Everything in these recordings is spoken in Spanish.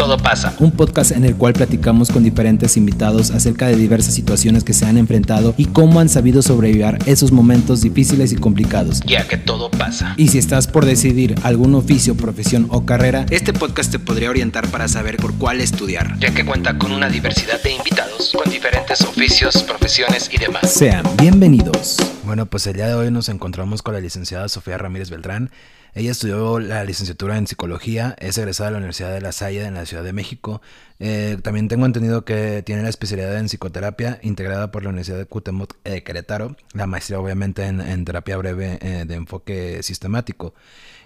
todo pasa. Un podcast en el cual platicamos con diferentes invitados acerca de diversas situaciones que se han enfrentado y cómo han sabido sobrevivir esos momentos difíciles y complicados. Ya que todo pasa. Y si estás por decidir algún oficio, profesión o carrera, este podcast te podría orientar para saber por cuál estudiar. Ya que cuenta con una diversidad de invitados con diferentes oficios, profesiones y demás. Sean bienvenidos. Bueno, pues el día de hoy nos encontramos con la licenciada Sofía Ramírez Beltrán. Ella estudió la licenciatura en psicología, es egresada de la Universidad de La Salle en la Ciudad de México. Eh, también tengo entendido que tiene la especialidad en psicoterapia integrada por la Universidad de Cuauhtémoc de Querétaro, la maestría obviamente en, terapia breve eh, de enfoque sistemático.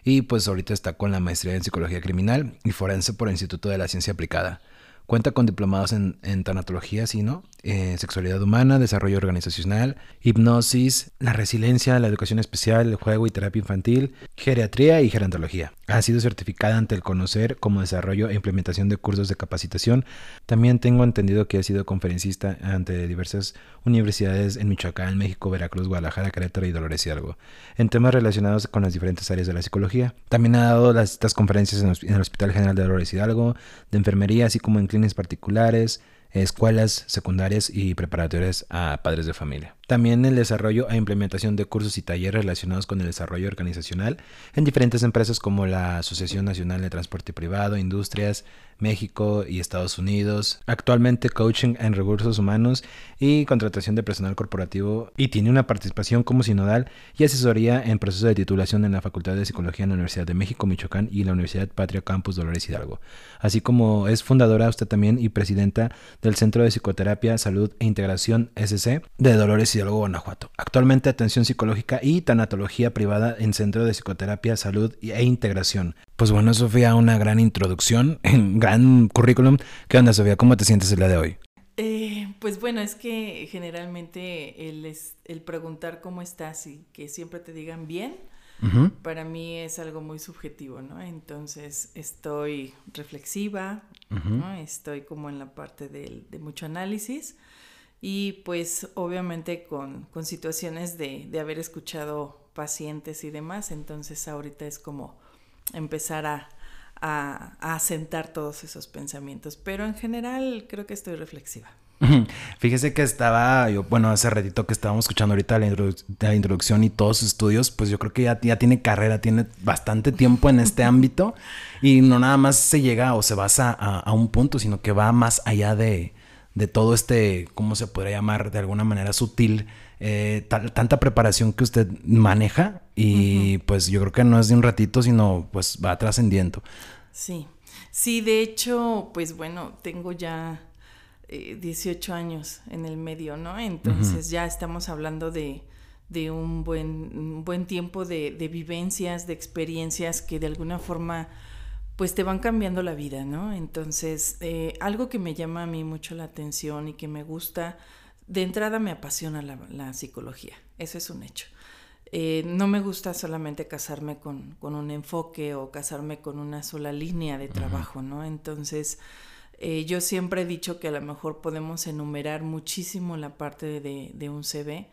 Y pues ahorita está con la maestría en psicología criminal y forense por el Instituto de la Ciencia Aplicada. Cuenta con diplomados en, en tanatología, sí, ¿no? Eh, sexualidad humana, desarrollo organizacional, hipnosis, la resiliencia, la educación especial, el juego y terapia infantil, geriatría y gerontología. Ha sido certificada ante el Conocer como desarrollo e implementación de cursos de capacitación. También tengo entendido que ha sido conferencista ante diversas universidades en Michoacán, México, Veracruz, Guadalajara, Querétaro y Dolores Hidalgo, en temas relacionados con las diferentes áreas de la psicología. También ha dado las, estas conferencias en el Hospital General de Dolores Hidalgo, de enfermería, así como en clínicas particulares, escuelas secundarias y preparatorias a padres de familia. También el desarrollo e implementación de cursos y talleres relacionados con el desarrollo organizacional en diferentes empresas como la Asociación Nacional de Transporte Privado, Industrias, México y Estados Unidos. Actualmente coaching en recursos humanos y contratación de personal corporativo y tiene una participación como sinodal y asesoría en proceso de titulación en la Facultad de Psicología en la Universidad de México, Michoacán y la Universidad Patria Campus Dolores Hidalgo. Así como es fundadora usted también y presidenta del Centro de Psicoterapia, Salud e Integración SC de Dolores Hidalgo, Guanajuato. Actualmente atención psicológica y tanatología privada en Centro de Psicoterapia, Salud e Integración. Pues bueno, Sofía, una gran introducción, un gran currículum. ¿Qué onda, Sofía? ¿Cómo te sientes el día de hoy? Eh, pues bueno, es que generalmente el, el preguntar cómo estás y que siempre te digan bien, para mí es algo muy subjetivo, ¿no? Entonces estoy reflexiva, ¿no? Estoy como en la parte de mucho análisis y pues obviamente con, con situaciones de, de, haber escuchado pacientes y demás, entonces ahorita es como empezar a, a, a asentar todos esos pensamientos, pero en general creo que estoy reflexiva. Fíjese que estaba, yo, bueno, hace ratito que estábamos escuchando ahorita la, introducción y todos sus estudios, pues yo creo que ya, ya tiene carrera, tiene bastante tiempo en este ámbito. Y no nada más se llega o se basa a, a un punto, sino que va más allá de, de todo este, ¿cómo se podría llamar? De alguna manera sutil, eh, tanta preparación que usted maneja y pues yo creo que no es de un ratito, sino pues va trascendiendo. Sí, sí, de hecho, pues bueno, tengo ya 18 eh, años en el medio, ¿no? Entonces ya estamos hablando de, de un, buen, buen tiempo de, de vivencias, de experiencias que de alguna forma pues te van cambiando la vida, ¿no? Entonces, eh, algo que me llama a mí mucho la atención y que me gusta, de entrada me apasiona la, psicología, eso es un hecho. Eh, no me gusta solamente casarme con, un enfoque o casarme con una sola línea de trabajo, ¿no? Entonces, eh, yo siempre he dicho que a lo mejor podemos enumerar muchísimo la parte de, de un CV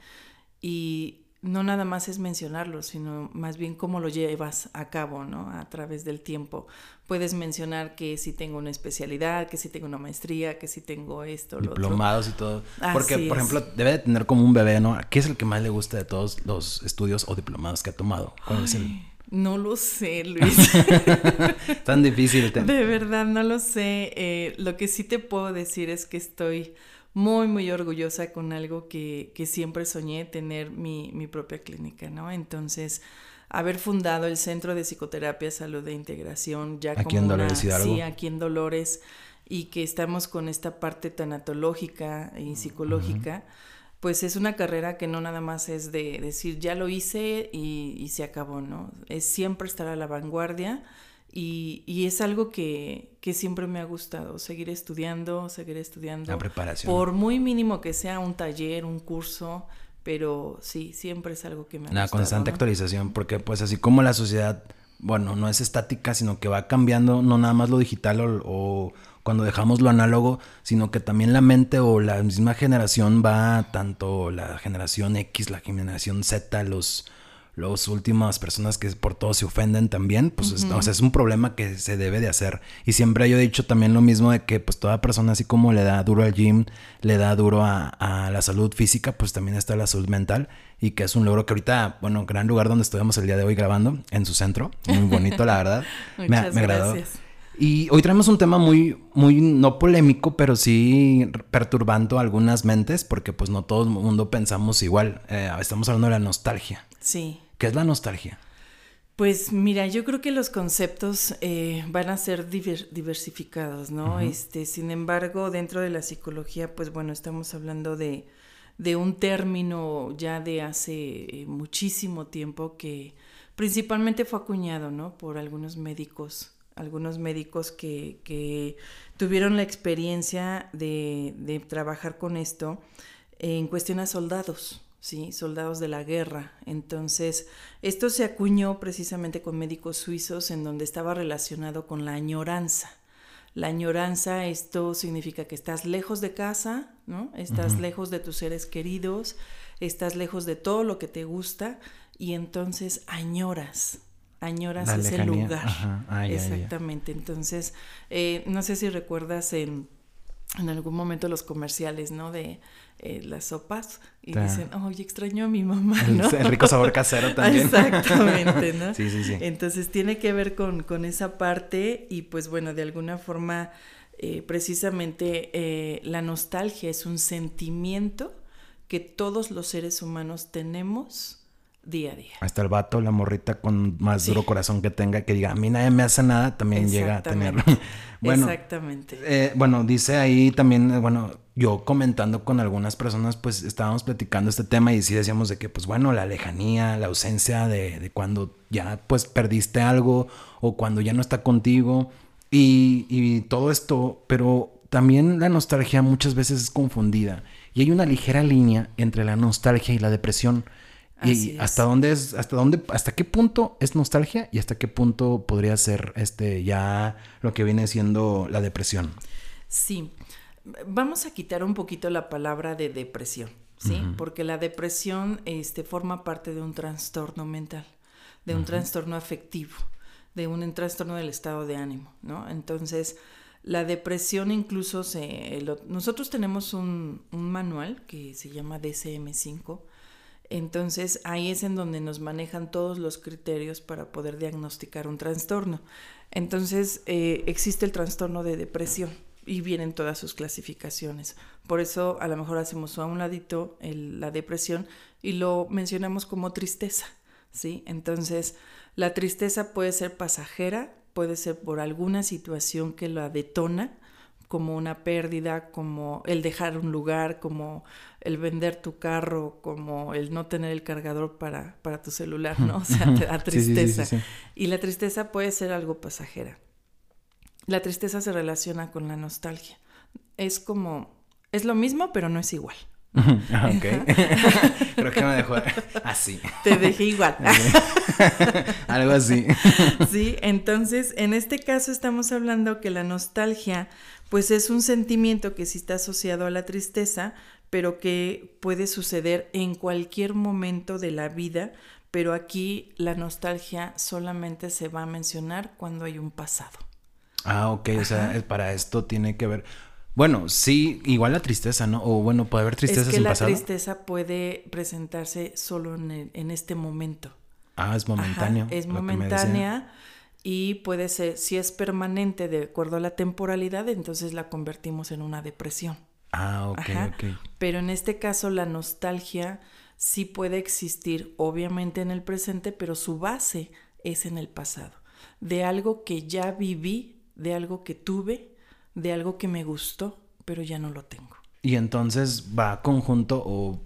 y no nada más es mencionarlo, sino más bien cómo lo llevas a cabo, ¿no? A través del tiempo. Puedes mencionar que si tengo una especialidad, que si tengo una maestría, que si tengo esto, Diplomados y todo. Porque, por ejemplo, debe de tener como un bebé, ¿no? ¿Qué es el que más le gusta de todos los estudios o diplomados que ha tomado? ¿Cuál es el...? No lo sé, Luis. Tan difícil. De verdad, no lo sé. Eh, lo que sí te puedo decir es que estoy muy, muy orgullosa con algo que, que siempre soñé, tener mi, mi, propia clínica, ¿no? Entonces, haber fundado el Centro de Psicoterapia, Salud e Integración, ya aquí en Dolores Sí, aquí en Dolores, y que estamos con esta parte tanatológica y psicológica, pues es una carrera que no nada más es de decir, ya lo hice y, y se acabó, ¿no? Es siempre estar a la vanguardia y, y es algo que, que, siempre me ha gustado, seguir estudiando, seguir estudiando. La preparación. Por muy mínimo que sea un taller, un curso, pero sí, siempre es algo que me ha La constante actualización, porque pues así como la sociedad, bueno, no es estática, sino que va cambiando, no nada más lo digital o, o cuando dejamos lo análogo, sino que también la mente o la misma generación va, tanto la generación X, la generación Z, los los últimas personas que por todo se ofenden también, pues es, o sea, es un problema que se debe de hacer. Y siempre yo he dicho también lo mismo de que pues toda persona así como le da duro al gym, le da duro a, la salud física, pues también está la salud mental y que es un logro que ahorita, bueno, gran lugar donde estuvimos el día de hoy grabando, en su centro, muy bonito la verdad. Muchas me, gracias. Y hoy traemos un tema muy, muy no polémico, pero sí perturbando algunas mentes, porque pues no todo el mundo pensamos igual. Eh, estamos hablando de la nostalgia. Sí. ¿Qué es la nostalgia? Pues mira, yo creo que los conceptos eh, van a ser diversificados, ¿no? Este, sin embargo, dentro de la psicología, pues bueno, estamos hablando de, de un término ya de hace eh, muchísimo tiempo que principalmente fue acuñado, ¿no? Por algunos médicos algunos médicos que, que tuvieron la experiencia de, de, trabajar con esto en cuestión a soldados, ¿sí? soldados de la guerra. Entonces, esto se acuñó precisamente con médicos suizos en donde estaba relacionado con la añoranza. La añoranza, esto significa que estás lejos de casa, ¿no? Estás lejos de tus seres queridos, estás lejos de todo lo que te gusta y entonces añoras, añoras ese lugar. Ah, Exactamente. Entonces, eh, no sé si recuerdas en, en, algún momento los comerciales, ¿no? De eh, las sopas y dicen, oye, extraño a mi mamá, ¿no? El, rico sabor casero también. Exactamente, ¿no? sí, sí, sí. Entonces tiene que ver con, con esa parte y pues bueno, de alguna forma, eh, precisamente la nostalgia es un sentimiento que todos los seres humanos tenemos día a día. Hasta el vato, la morrita con más duro corazón que tenga, que diga, a mí nadie me hace nada, también llega a tenerlo. bueno, Exactamente. Eh, bueno, dice ahí también, eh, bueno, yo comentando con algunas personas, pues estábamos platicando este tema y sí decíamos de que, pues bueno, la lejanía, la ausencia de, de cuando ya pues perdiste algo o cuando ya no está contigo y, y todo esto, pero también la nostalgia muchas veces es confundida y hay una ligera línea entre la nostalgia y la depresión. ¿Y hasta dónde es, hasta dónde, hasta qué punto es nostalgia y hasta qué punto podría ser este ya lo que viene siendo la depresión? Sí. Vamos a quitar un poquito la palabra de depresión, ¿sí? Porque la depresión este, forma parte de un trastorno mental, de un trastorno afectivo, de un trastorno del estado de ánimo, ¿no? Entonces, la depresión incluso se... nosotros tenemos un, un manual que se llama DCM5, entonces ahí es en donde nos manejan todos los criterios para poder diagnosticar un trastorno. Entonces eh, existe el trastorno de depresión y vienen todas sus clasificaciones. Por eso a lo mejor hacemos a un ladito la depresión y lo mencionamos como tristeza, ¿sí? Entonces la tristeza puede ser pasajera, puede ser por alguna situación que la detona, como una pérdida, como el dejar un lugar, como el vender tu carro, como el no tener el cargador para, para tu celular, ¿no? O sea, te da tristeza. y la tristeza puede ser algo pasajera. La tristeza se relaciona con la nostalgia. Es como, es lo mismo, pero no es igual. ok. Creo que me dejó así. Te dejé igual. Algo así. sí, entonces en este caso estamos hablando que la nostalgia pues es un sentimiento que sí está asociado a la tristeza, pero que puede suceder en cualquier momento de la vida, pero aquí la nostalgia solamente se va a mencionar cuando hay un pasado. Ah, ok, o sea, para esto tiene que ver. Bueno, sí, igual la tristeza, ¿no? O bueno, puede haber tristeza es que la tristeza puede presentarse solo en, en este momento. Ah, es momentáneo. es momentánea y puede ser, si es permanente de acuerdo a la temporalidad, entonces la convertimos en una depresión. Ah, ok, ok. Pero en este caso la nostalgia sí puede existir, obviamente en el presente, pero su base es en el pasado, de algo que ya viví, de algo que tuve, de algo que me gustó, pero ya no lo tengo. ¿Y entonces va conjunto o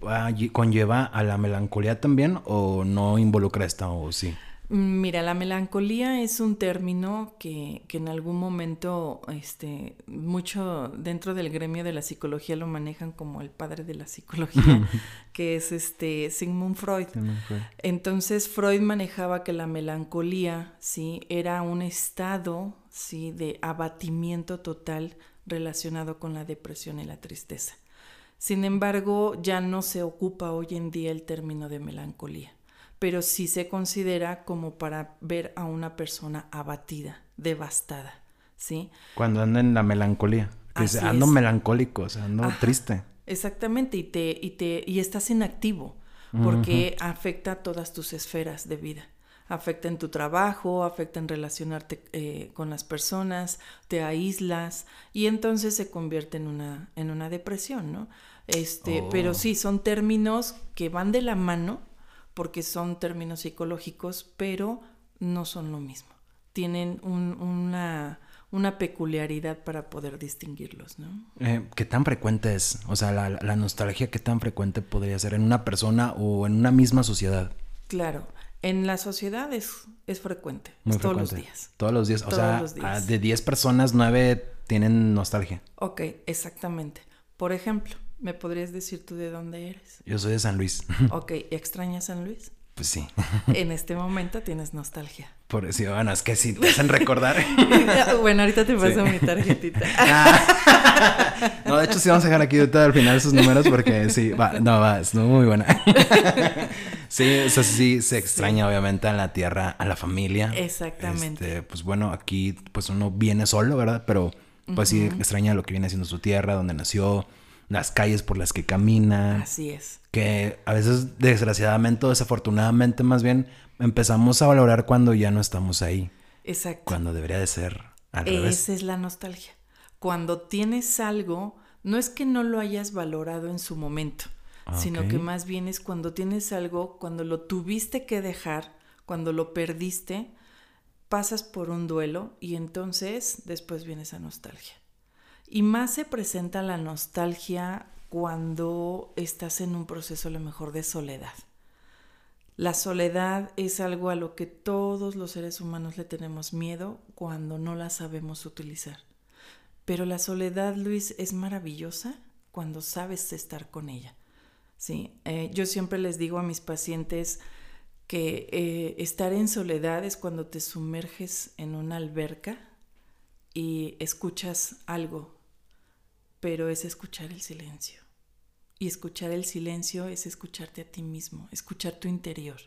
conlleva a la melancolía también o no involucra esta o sí? Mira, la melancolía es un término que, que, en algún momento, este, mucho dentro del gremio de la psicología lo manejan como el padre de la psicología, que es este Sigmund Freud. Entonces Freud manejaba que la melancolía, sí, era un estado, sí, de abatimiento total relacionado con la depresión y la tristeza. Sin embargo, ya no se ocupa hoy en día el término de melancolía pero sí se considera como para ver a una persona abatida, devastada, ¿sí? Cuando anda en la melancolía. Que dice, ando es. melancólico, o sea, ando Ajá. triste. Exactamente, y te, y te, y estás inactivo, porque afecta todas tus esferas de vida. Afecta en tu trabajo, afecta en relacionarte eh, con las personas, te aíslas, y entonces se convierte en una, en una depresión, ¿no? Este, Oh. pero sí, son términos que van de la mano, porque son términos psicológicos, pero no son lo mismo. Tienen un- una, una peculiaridad para poder distinguirlos, ¿no? Eh, ¿Qué tan frecuente es? O sea, la, la nostalgia, ¿qué tan frecuente podría ser en una persona o en una misma sociedad? Claro, en la sociedad es, es frecuente, Muy es todos los frecuente. días. Todos los días. O Todos sea, los días. de 10 personas, 9 tienen nostalgia. Ok, exactamente. Por ejemplo, ¿me podrías decir tú de dónde eres? Yo soy de San Luis. Ok, ¿extrañas San Luis? pues sí. En este momento tienes nostalgia. Por sí, bueno, es que si te hacen recordar. bueno, ahorita te paso Sí. mi tarjetita. no, de hecho sí vamos a dejar aquí al final esos números porque sí, va, no, va, es muy buena. sí, o sea, sí se extraña obviamente a la tierra, a la familia. Exactamente. Este, pues bueno, aquí pues uno viene solo, ¿verdad? Pero pues sí extraña lo que viene siendo su tierra, donde nació, las calles por las que camina. Así es. que a veces desgraciadamente o desafortunadamente más bien empezamos a valorar cuando ya no estamos ahí, Exacto. cuando debería de ser al revés. Esa es la nostalgia. Cuando tienes algo, no es que no lo hayas valorado en su momento, sino Ok. que más bien es cuando tienes algo, cuando lo tuviste que dejar, cuando lo perdiste, pasas por un duelo y entonces después viene esa nostalgia. Y más se presenta la nostalgia cuando estás en un proceso a lo mejor de soledad. La soledad es algo a lo que todos los seres humanos le tenemos miedo cuando no la sabemos utilizar. Pero la soledad, Luis, es maravillosa cuando sabes estar con ella. ¿sí? Eh, yo siempre les digo a mis pacientes que eh, estar en soledad es cuando te sumerges en una alberca y escuchas algo, pero es escuchar el silencio. Y escuchar el silencio es escucharte a ti mismo, escuchar tu interior.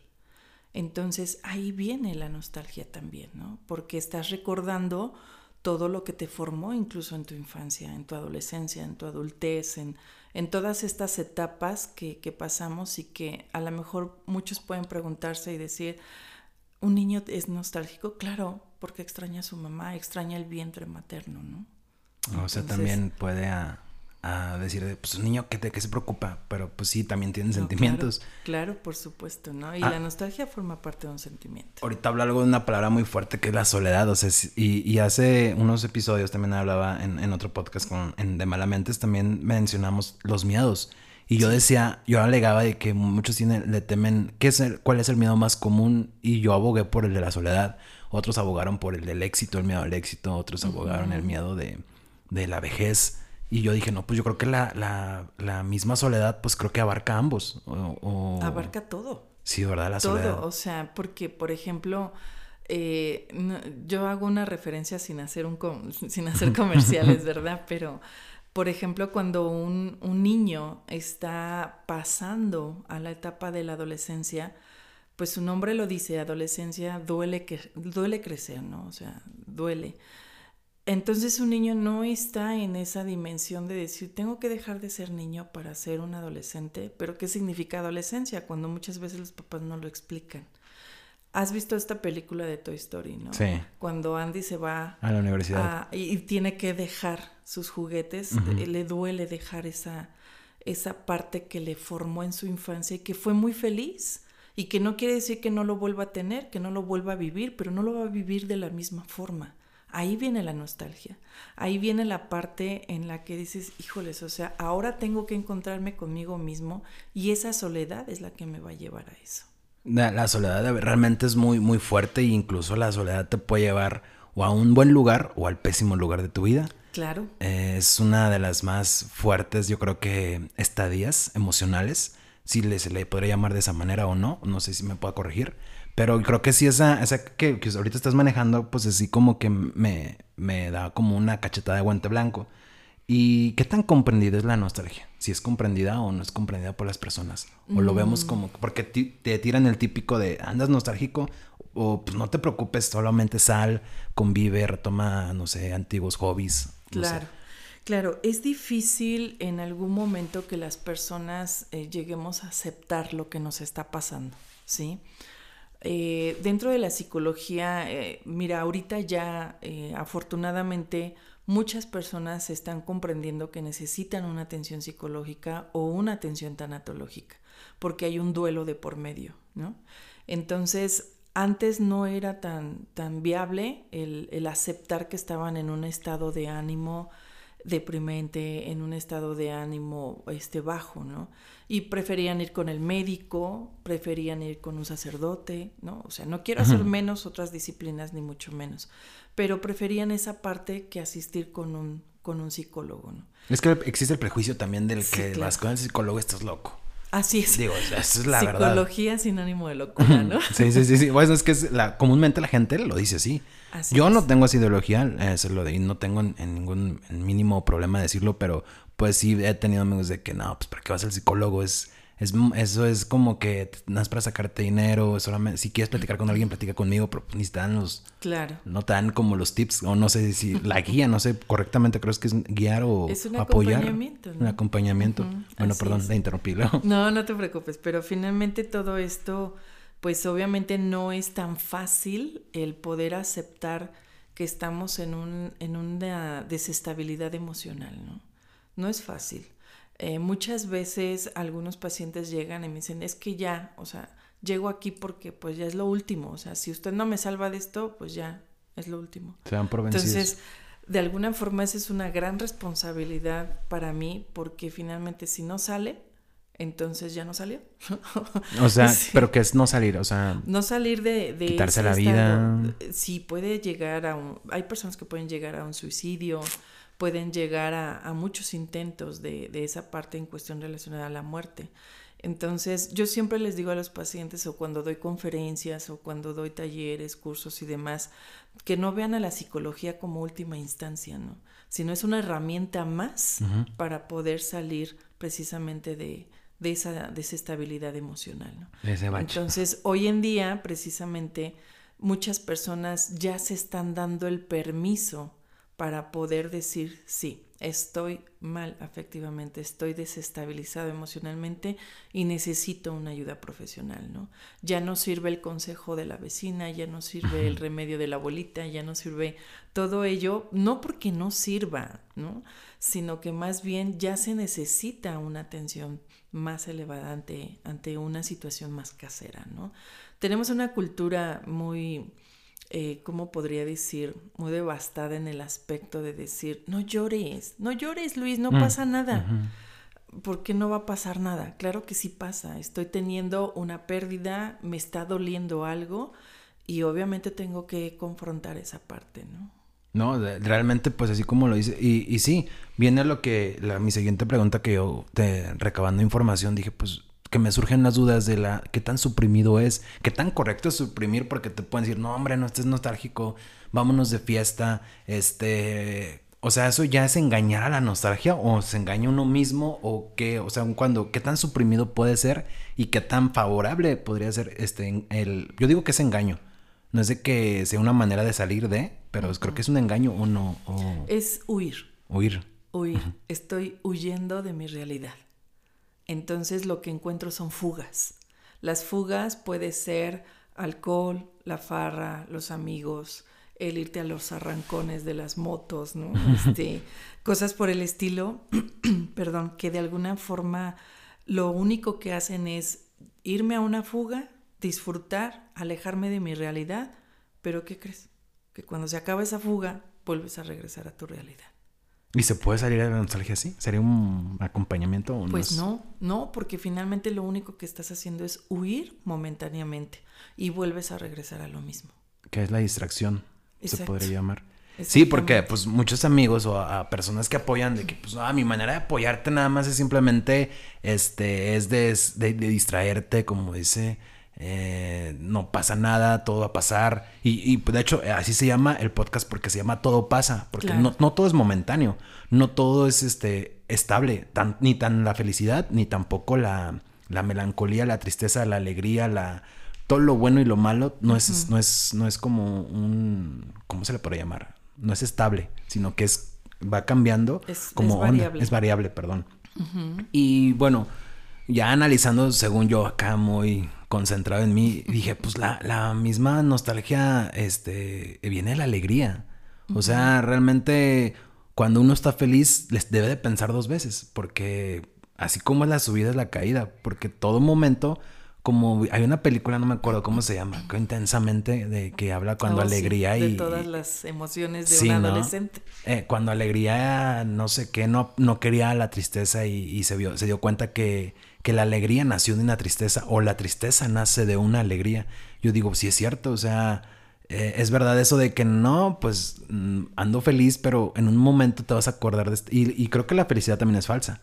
Entonces ahí viene la nostalgia también, ¿no? Porque estás recordando todo lo que te formó incluso en tu infancia, en tu adolescencia, en tu adultez, en, en todas estas etapas que, que pasamos y que a lo mejor muchos pueden preguntarse y decir, ¿un niño es nostálgico? Claro, porque extraña a su mamá, extraña el vientre materno, ¿no? O sea, Entonces- también puede a, a decir, pues un niño que de qué se preocupa, pero pues sí, también tiene No, sentimientos. Claro, claro, por supuesto, ¿no? Y Ah. la nostalgia forma parte de un sentimiento. Ahorita habla algo de una palabra muy fuerte que es la soledad, o sea, y, y hace unos episodios también hablaba en, en otro podcast con, en de Malamentes, también mencionamos los miedos. Y yo decía, yo alegaba de que muchos tienen, le temen, ¿qué es el, ¿cuál es el miedo más común? Y yo abogué por el de la soledad, otros abogaron por el del éxito, el miedo al éxito, otros abogaron el miedo de, de la vejez. Y yo dije, no, pues yo creo que la, la, la misma soledad, pues creo que abarca ambos. O, o- Abarca todo. Sí, ¿verdad? La soledad. Todo, o sea, porque, por ejemplo, eh, no- yo hago una referencia sin hacer, un com- sin hacer comerciales, ¿verdad? Pero, por ejemplo, cuando un, un niño está pasando a la etapa de la adolescencia, pues su nombre lo dice, adolescencia duele, que, duele crecer, ¿no? O sea, duele. Entonces un niño no está en esa dimensión de decir, tengo que dejar de ser niño para ser un adolescente, pero ¿qué significa adolescencia? Cuando muchas veces los papás no lo explican. ¿Has visto esta película de Toy Story, no? Sí. Cuando Andy se va A la universidad. a- y, y tiene que dejar sus juguetes, eh, le duele dejar esa, esa parte que le formó en su infancia y que fue muy feliz. Y que no quiere decir que no lo vuelva a tener, que no lo vuelva a vivir, pero no lo va a vivir de la misma forma. Ahí viene la nostalgia. Ahí viene la parte en la que dices, híjoles, o sea, ahora tengo que encontrarme conmigo mismo y esa soledad es la que me va a llevar a eso. La, la soledad realmente es muy, muy fuerte e incluso la soledad te puede llevar o a un buen lugar o al pésimo lugar de tu vida. Claro, Eh, es una de las más fuertes, yo creo que estadías emocionales, si le, se le podría llamar de esa manera o no, no sé si me pueda corregir, pero creo que sí esa, esa que, que ahorita estás manejando, pues así como que me, me da como una cachetada de guante blanco. ¿Y qué tan comprendida es la nostalgia? Si es comprendida o no es comprendida por las personas. O lo vemos como, porque te tiran el típico de, andas nostálgico, o pues no te preocupes, solamente sal, convive, retoma, no sé, antiguos hobbies. claro. Claro, es difícil en algún momento que las personas eh, lleguemos a aceptar lo que nos está pasando, ¿sí? Eh, dentro de la psicología, eh, mira, ahorita ya afortunadamente muchas personas están comprendiendo que necesitan una atención psicológica o una atención tanatológica, porque hay un duelo de por medio, ¿no? Entonces, antes no era tan, tan viable el, el aceptar que estaban en un estado de ánimo, deprimente, en un estado de ánimo este, bajo, ¿no? Y preferían ir con el médico, preferían ir con un sacerdote, ¿no? O sea, no quiero hacer menos otras disciplinas, ni mucho menos, pero preferían esa parte que asistir con un, con un psicólogo, ¿no? Es que existe el prejuicio también del que vas con el psicólogo estás loco. Así es. Digo, esa es la verdad. Psicología sinónimo de locura, ¿no? sí, sí, sí, sí. Bueno, es que es la, comúnmente la gente lo dice así. Yo no tengo esa ideología, eso lo de, no tengo en, ningún mínimo problema decirlo, pero pues sí he tenido amigos de que no, pues ¿para qué vas al psicólogo? Es es, eso es como que no es para sacarte dinero, solamente si quieres platicar con alguien, platica conmigo, pero ni están los... Claro. No te dan como los tips, o no sé si la guía, no sé correctamente, creo que es guiar o es un apoyar. Acompañamiento, Un acompañamiento. Bueno, perdón, te interrumpí. No, no te preocupes, pero finalmente todo esto, pues obviamente no es tan fácil el poder aceptar que estamos en, un, en una desestabilidad emocional, ¿no? No es fácil. Eh, muchas veces algunos pacientes llegan y me dicen, es que ya, o sea, llego aquí porque pues ya es lo último, o sea, si usted no me salva de esto, pues ya es lo último. Se por Entonces, de alguna forma esa es una gran responsabilidad para mí porque finalmente si no sale, entonces ya no salió. o sea, pero que es no salir, o sea, no salir de, quitarse la vida. Sí, puede llegar a un, hay personas que pueden llegar a un suicidio, pueden llegar a, muchos intentos de, esa parte en cuestión relacionada a la muerte. Entonces, yo siempre les digo a los pacientes o cuando doy conferencias o cuando doy talleres, cursos y demás, que no vean a la psicología como última instancia, ¿no? Sino es una herramienta más para poder salir precisamente de, esa desestabilidad emocional, ¿no? Entonces, hoy en día, precisamente, muchas personas ya se están dando el permiso para poder decir, sí, estoy mal afectivamente, estoy desestabilizado emocionalmente y necesito una ayuda profesional, ¿no? Ya no sirve el consejo de la vecina, ya no sirve el remedio de la abuelita, ya no sirve todo ello, no porque no sirva, ¿no? Sino que más bien ya se necesita una atención más elevada ante, ante una situación más casera, ¿no? Tenemos una cultura muy eh, ¿cómo podría decir? Muy devastada en el aspecto de decir, no llores, no llores Luis, no mm, pasa nada. ¿Por qué no va a pasar nada? Claro que sí pasa. Estoy teniendo una pérdida, me está doliendo algo y obviamente tengo que confrontar esa parte, ¿no? No, realmente pues así como lo dice. Y, y sí, viene lo que, la, mi siguiente pregunta que yo, te, recabando información, dije pues que me surgen las dudas de la qué tan suprimido es, qué tan correcto es suprimir, porque te pueden decir, no, hombre, no estés nostálgico, vámonos de fiesta, este, o sea, eso ya es engañar a la nostalgia o se engaña uno mismo o qué, o sea, cuando, qué tan suprimido puede ser y qué tan favorable podría ser este, el, yo digo que es engaño, no es de que sea una manera de salir de, pero creo que es un engaño o no. Es huir. Huir. Huir. Estoy huyendo de mi realidad entonces lo que encuentro son fugas. Las fugas puede ser alcohol, la farra, los amigos, el irte a los arrancones de las motos, ¿no? Este, cosas por el estilo, perdón, que de alguna forma lo único que hacen es irme a una fuga, disfrutar, alejarme de mi realidad, pero ¿qué crees? Que cuando se acaba esa fuga, vuelves a regresar a tu realidad. ¿Y se puede salir de la nostalgia así? ¿Sería un acompañamiento? O pues no, no, porque finalmente lo único que estás haciendo es huir momentáneamente y vuelves a regresar a lo mismo. Que es la distracción, se podría llamar. Sí, porque pues muchos amigos o a, personas que apoyan de que pues ah, mi manera de apoyarte nada más es simplemente este es de, de, distraerte, como dice eh, no pasa nada, todo va a pasar. Y, de hecho, así se llama el podcast porque se llama Todo pasa, porque no, todo es momentáneo, no todo es este, estable, ni tan la felicidad, ni tampoco la, la melancolía, la tristeza, la alegría, la todo lo bueno y lo malo no es, no es, no es como un, ¿cómo se le puede llamar? No es estable, sino que es, va cambiando como es variable. es variable, perdón. Y bueno, ya analizando, según yo acá muy concentrado en mí, dije, pues la, la misma nostalgia, este, viene de la alegría. O sea, realmente cuando uno está feliz, les debe de pensar dos veces, porque así como es la subida es la caída, porque todo momento, como hay una película, no me acuerdo cómo se llama, intensamente, de que habla cuando oh, alegría y... De todas las emociones de un adolescente. Eh, cuando alegría, no sé qué, no, no quería la tristeza y, y se, vio, se dio cuenta que que la alegría nació de una tristeza o la tristeza nace de una alegría. Yo digo, sí es cierto, o sea, eh, es verdad eso de que no, pues mm, ando feliz, pero en un momento te vas a acordar de esto. Y, creo que la felicidad también es falsa.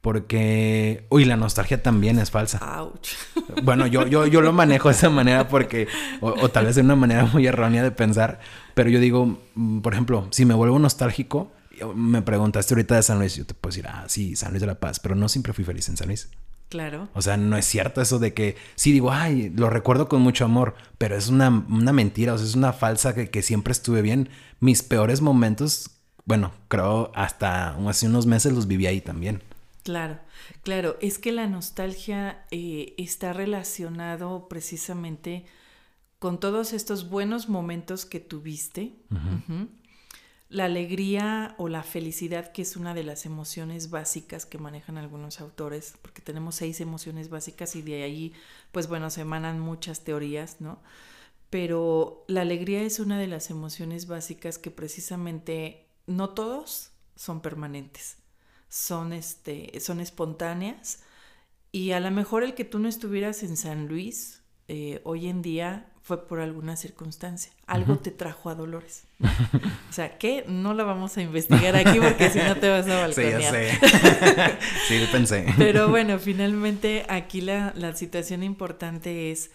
Porque, uy, la nostalgia también es falsa. Ouch. Bueno, yo, yo, yo lo manejo de esa manera porque, o, tal vez de una manera muy errónea de pensar, pero yo digo, mm, por ejemplo, si me vuelvo nostálgico, me preguntaste ahorita de San Luis, yo te puedo decir, ah, sí, San Luis de la Paz, pero no siempre fui feliz en San Luis. Claro. O sea, no es cierto eso de que sí digo, ay, lo recuerdo con mucho amor, pero es una, mentira, o sea, es una falsa que, que, siempre estuve bien. Mis peores momentos, bueno, creo hasta hace unos meses los viví ahí también. Claro, claro, es que la nostalgia eh, está relacionado precisamente con todos estos buenos momentos que tuviste. La alegría o la felicidad, que es una de las emociones básicas que manejan algunos autores, porque tenemos seis emociones básicas y de ahí, pues bueno, se emanan muchas teorías, ¿no? Pero la alegría es una de las emociones básicas que precisamente no todos son permanentes, son, este, son espontáneas y a lo mejor el que tú no estuvieras en San Luis eh, hoy en día fue por alguna circunstancia. Algo te trajo a Dolores. o sea, que no la vamos a investigar aquí porque si no te vas a balconear. Sí, ya sé. sí, pensé. Pero bueno, finalmente aquí la, la situación importante es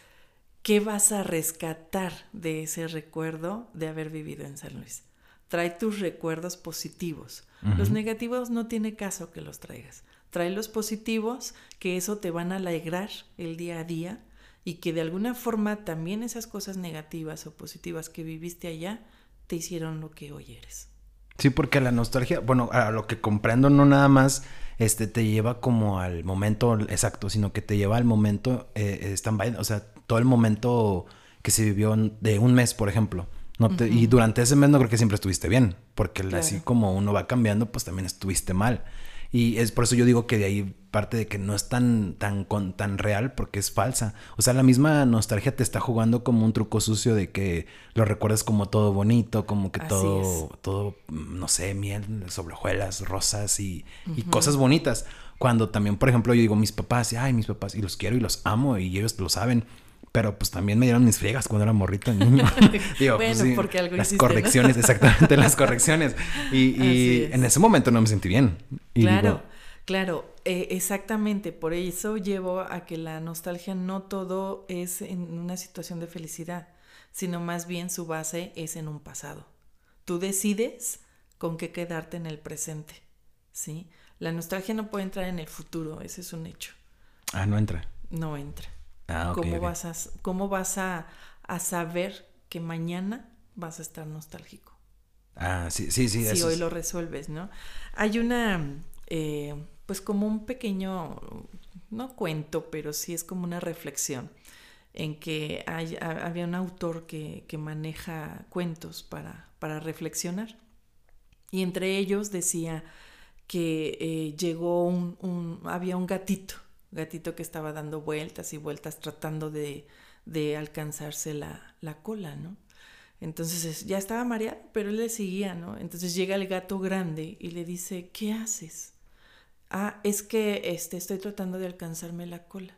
qué vas a rescatar de ese recuerdo de haber vivido en San Luis. Trae tus recuerdos positivos. Los negativos no tiene caso que los traigas. Trae los positivos, que eso te van a alegrar el día a día y que de alguna forma también esas cosas negativas o positivas que viviste allá te hicieron lo que hoy eres. Sí, porque la nostalgia, bueno, a lo que comprendo no nada más este te lleva como al momento exacto, sino que te lleva al momento eh, stand-by, o sea, todo el momento que se vivió de un mes, por ejemplo. No te, Y durante ese mes no creo que siempre estuviste bien, porque así como uno va cambiando, pues también estuviste mal. Y es por eso yo digo que de ahí parte de que no es tan, tan, tan real porque es falsa. O sea, la misma nostalgia te está jugando como un truco sucio de que lo recuerdas como todo bonito, como que todo, todo, no sé, miel, sobrejuelas, rosas y, y cosas bonitas. Cuando también, por ejemplo, yo digo mis papás, ay, mis papás, y los quiero y los amo y ellos lo saben pero pues también me dieron mis friegas cuando era morrito niño. Digo, pues, bueno, porque algo Las correcciones, exactamente, las correcciones. Y, en ese momento no me sentí bien. claro, claro, eh, exactamente. Por eso llevo a que la nostalgia no todo es en una situación de felicidad, sino más bien su base es en un pasado. Tú decides con qué quedarte en el presente, ¿sí? La nostalgia no puede entrar en el futuro, ese es un hecho. Ah, no entra. No entra. Ah, ¿Cómo, Vas a, ¿Cómo vas a, saber que mañana vas a estar nostálgico? Ah, sí, sí, sí. Si hoy lo resuelves, ¿no? Hay una, eh, pues como un pequeño, no cuento, pero sí es como una reflexión en que hay, había un autor que, maneja cuentos para, para, reflexionar. Y entre ellos decía que eh, llegó un, había un gatito gatito que estaba dando vueltas y vueltas tratando de, de alcanzarse la, la, cola, ¿no? Entonces ya estaba mareado, pero él le seguía, ¿no? Entonces llega el gato grande y le dice, ¿qué haces? Ah, es que este, estoy tratando de alcanzarme la cola.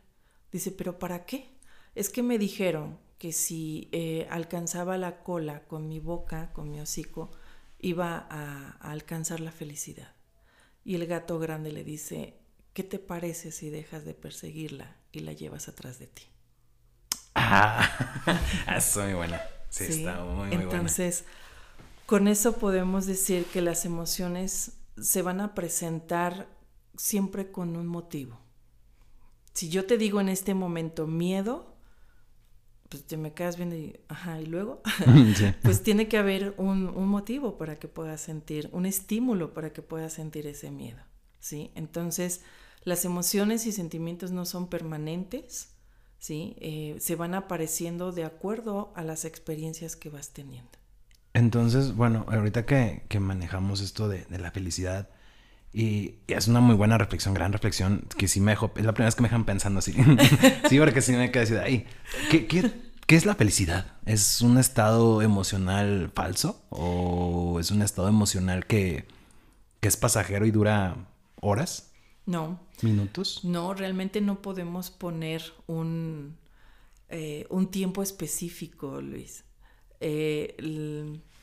Dice, ¿pero para qué? Es que me dijeron que si eh, alcanzaba la cola con mi boca, con mi hocico, iba a alcanzar la felicidad. Y el gato grande le dice, ¿Qué te parece si dejas de perseguirla y la llevas atrás de ti? Ah, es muy buena. Sí, está muy, muy Entonces, con eso podemos decir que las emociones se van a presentar siempre con un motivo. Si yo te digo en este momento miedo, pues te me quedas viendo y, ajá, y luego, pues tiene que haber un, un, motivo para que puedas sentir, un estímulo para que puedas sentir ese miedo, ¿sí? Entonces, las emociones y sentimientos no son permanentes, ¿sí? Eh, se van apareciendo de acuerdo a las experiencias que vas teniendo. Entonces, bueno, ahorita que, que manejamos esto de, de la felicidad, y, es una muy buena reflexión, gran reflexión, que sí me dejó, es la primera vez que me dejan pensando así. sí, porque sí me quedé así ahí. ¿Qué, qué, qué es la felicidad? ¿Es un estado emocional falso? ¿O es un estado emocional que, que es pasajero y dura horas? No. ¿Minutos? No, realmente no podemos poner un, eh, un tiempo específico, Luis. Eh,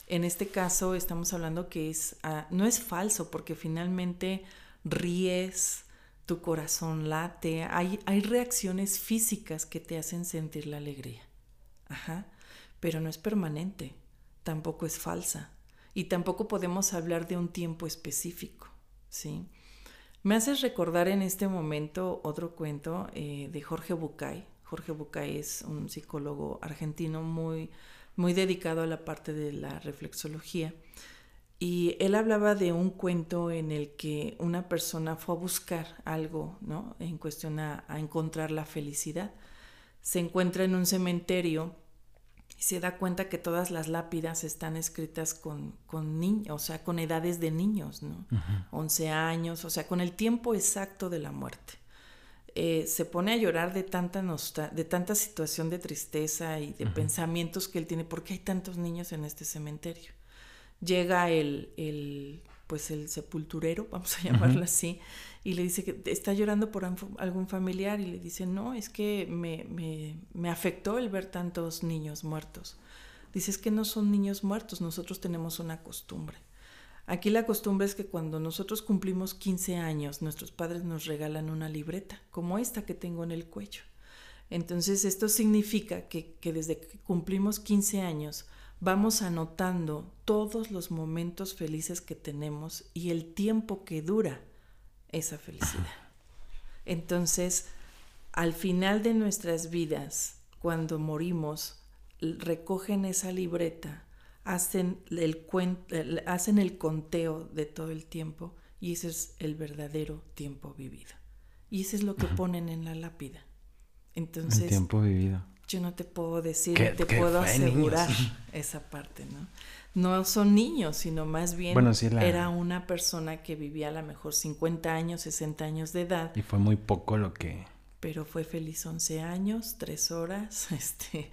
en este caso estamos hablando que es, ah, no es falso porque finalmente ríes, tu corazón late, hay, hay reacciones físicas que te hacen sentir la alegría. Ajá, pero no es permanente, tampoco es falsa y tampoco podemos hablar de un tiempo específico, ¿sí? Me haces recordar en este momento otro cuento eh, de Jorge Bucay. Jorge Bucay es un psicólogo argentino muy muy dedicado a la parte de la reflexología. Y él hablaba de un cuento en el que una persona fue a buscar algo, ¿no? En cuestión a, encontrar la felicidad. Se encuentra en un cementerio y se da cuenta que todas las lápidas están escritas con, con niños, o sea, con edades de niños, ¿no? 11 años, o sea, con el tiempo exacto de la muerte. Eh, se pone a llorar de tanta, de tanta situación de tristeza y de pensamientos que él tiene, porque hay tantos niños en este cementerio? Llega el, el pues el sepulturero, vamos a llamarlo así, y le dice que está llorando por algún familiar y le dice, no, es que me, me, me afectó el ver tantos niños muertos. Dice, es que no son niños muertos, nosotros tenemos una costumbre. Aquí la costumbre es que cuando nosotros cumplimos 15 años, nuestros padres nos regalan una libreta, como esta que tengo en el cuello. Entonces, esto significa que, desde que cumplimos 15 años, vamos anotando todos los momentos felices que tenemos y el tiempo que dura esa felicidad. Entonces, al final de nuestras vidas, cuando morimos, recogen esa libreta hacen el, hacen el conteo de todo el tiempo y ese es el verdadero tiempo vivido. Y eso es lo que ponen en la lápida. Entonces, el tiempo vivido. Yo no te puedo decir, te puedo asegurar esa parte, ¿no? No son niños, sino más bien era una persona que vivía a lo mejor 50 años, 60 años de edad. Y fue muy poco lo que pero fue feliz 11 años, 3 horas, este,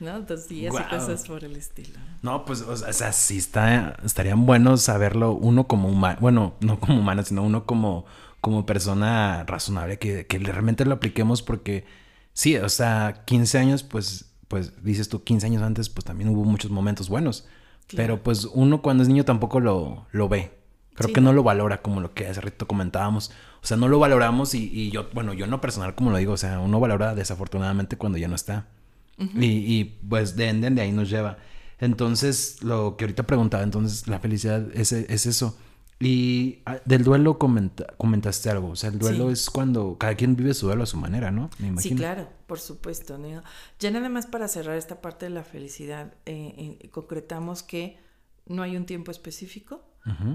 ¿no? Dos días y cosas por el estilo. No, pues, o sea, sí está, estarían buenos saberlo uno como humano, bueno, no como humano, sino uno como, como persona razonable, que, que realmente lo apliquemos porque, sí, o sea, 15 años, pues, pues, dices tú, 15 años antes, pues también hubo muchos momentos buenos, pero pues uno cuando es niño tampoco lo, lo ve. Creo que no lo valora como lo que hace rato comentábamos. O sea, no lo valoramos y, yo, bueno, yo no personal como lo digo, o sea, uno valora desafortunadamente cuando ya no está. y, y, pues de enden de ahí nos lleva. Entonces, lo que ahorita preguntaba, entonces la felicidad es, es eso. Y ah, del duelo comentaste algo, o sea, el duelo es cuando cada quien vive su duelo a su manera, ¿no? Me imagino. Sí, claro, por supuesto. Ya nada más para cerrar esta parte de la felicidad, eh, eh, concretamos que no hay un tiempo específico,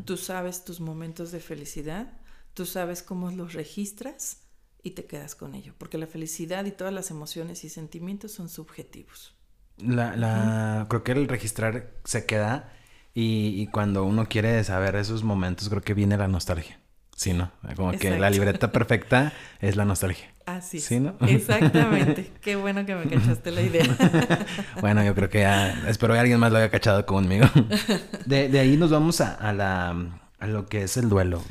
Tú sabes tus momentos de felicidad, tú sabes cómo los registras y te quedas con ello, porque la felicidad y todas las emociones y sentimientos son subjetivos. La, la, Creo que el registrar se queda y, cuando uno quiere saber esos momentos, creo que viene la nostalgia. Sí, ¿no? Como que la libreta perfecta es la nostalgia. Así. Sí, ¿no? Exactamente. Qué bueno que me cachaste la idea. bueno, yo creo que ya, espero que alguien más lo haya cachado conmigo. De, de ahí nos vamos a, a, la, a lo que es el duelo.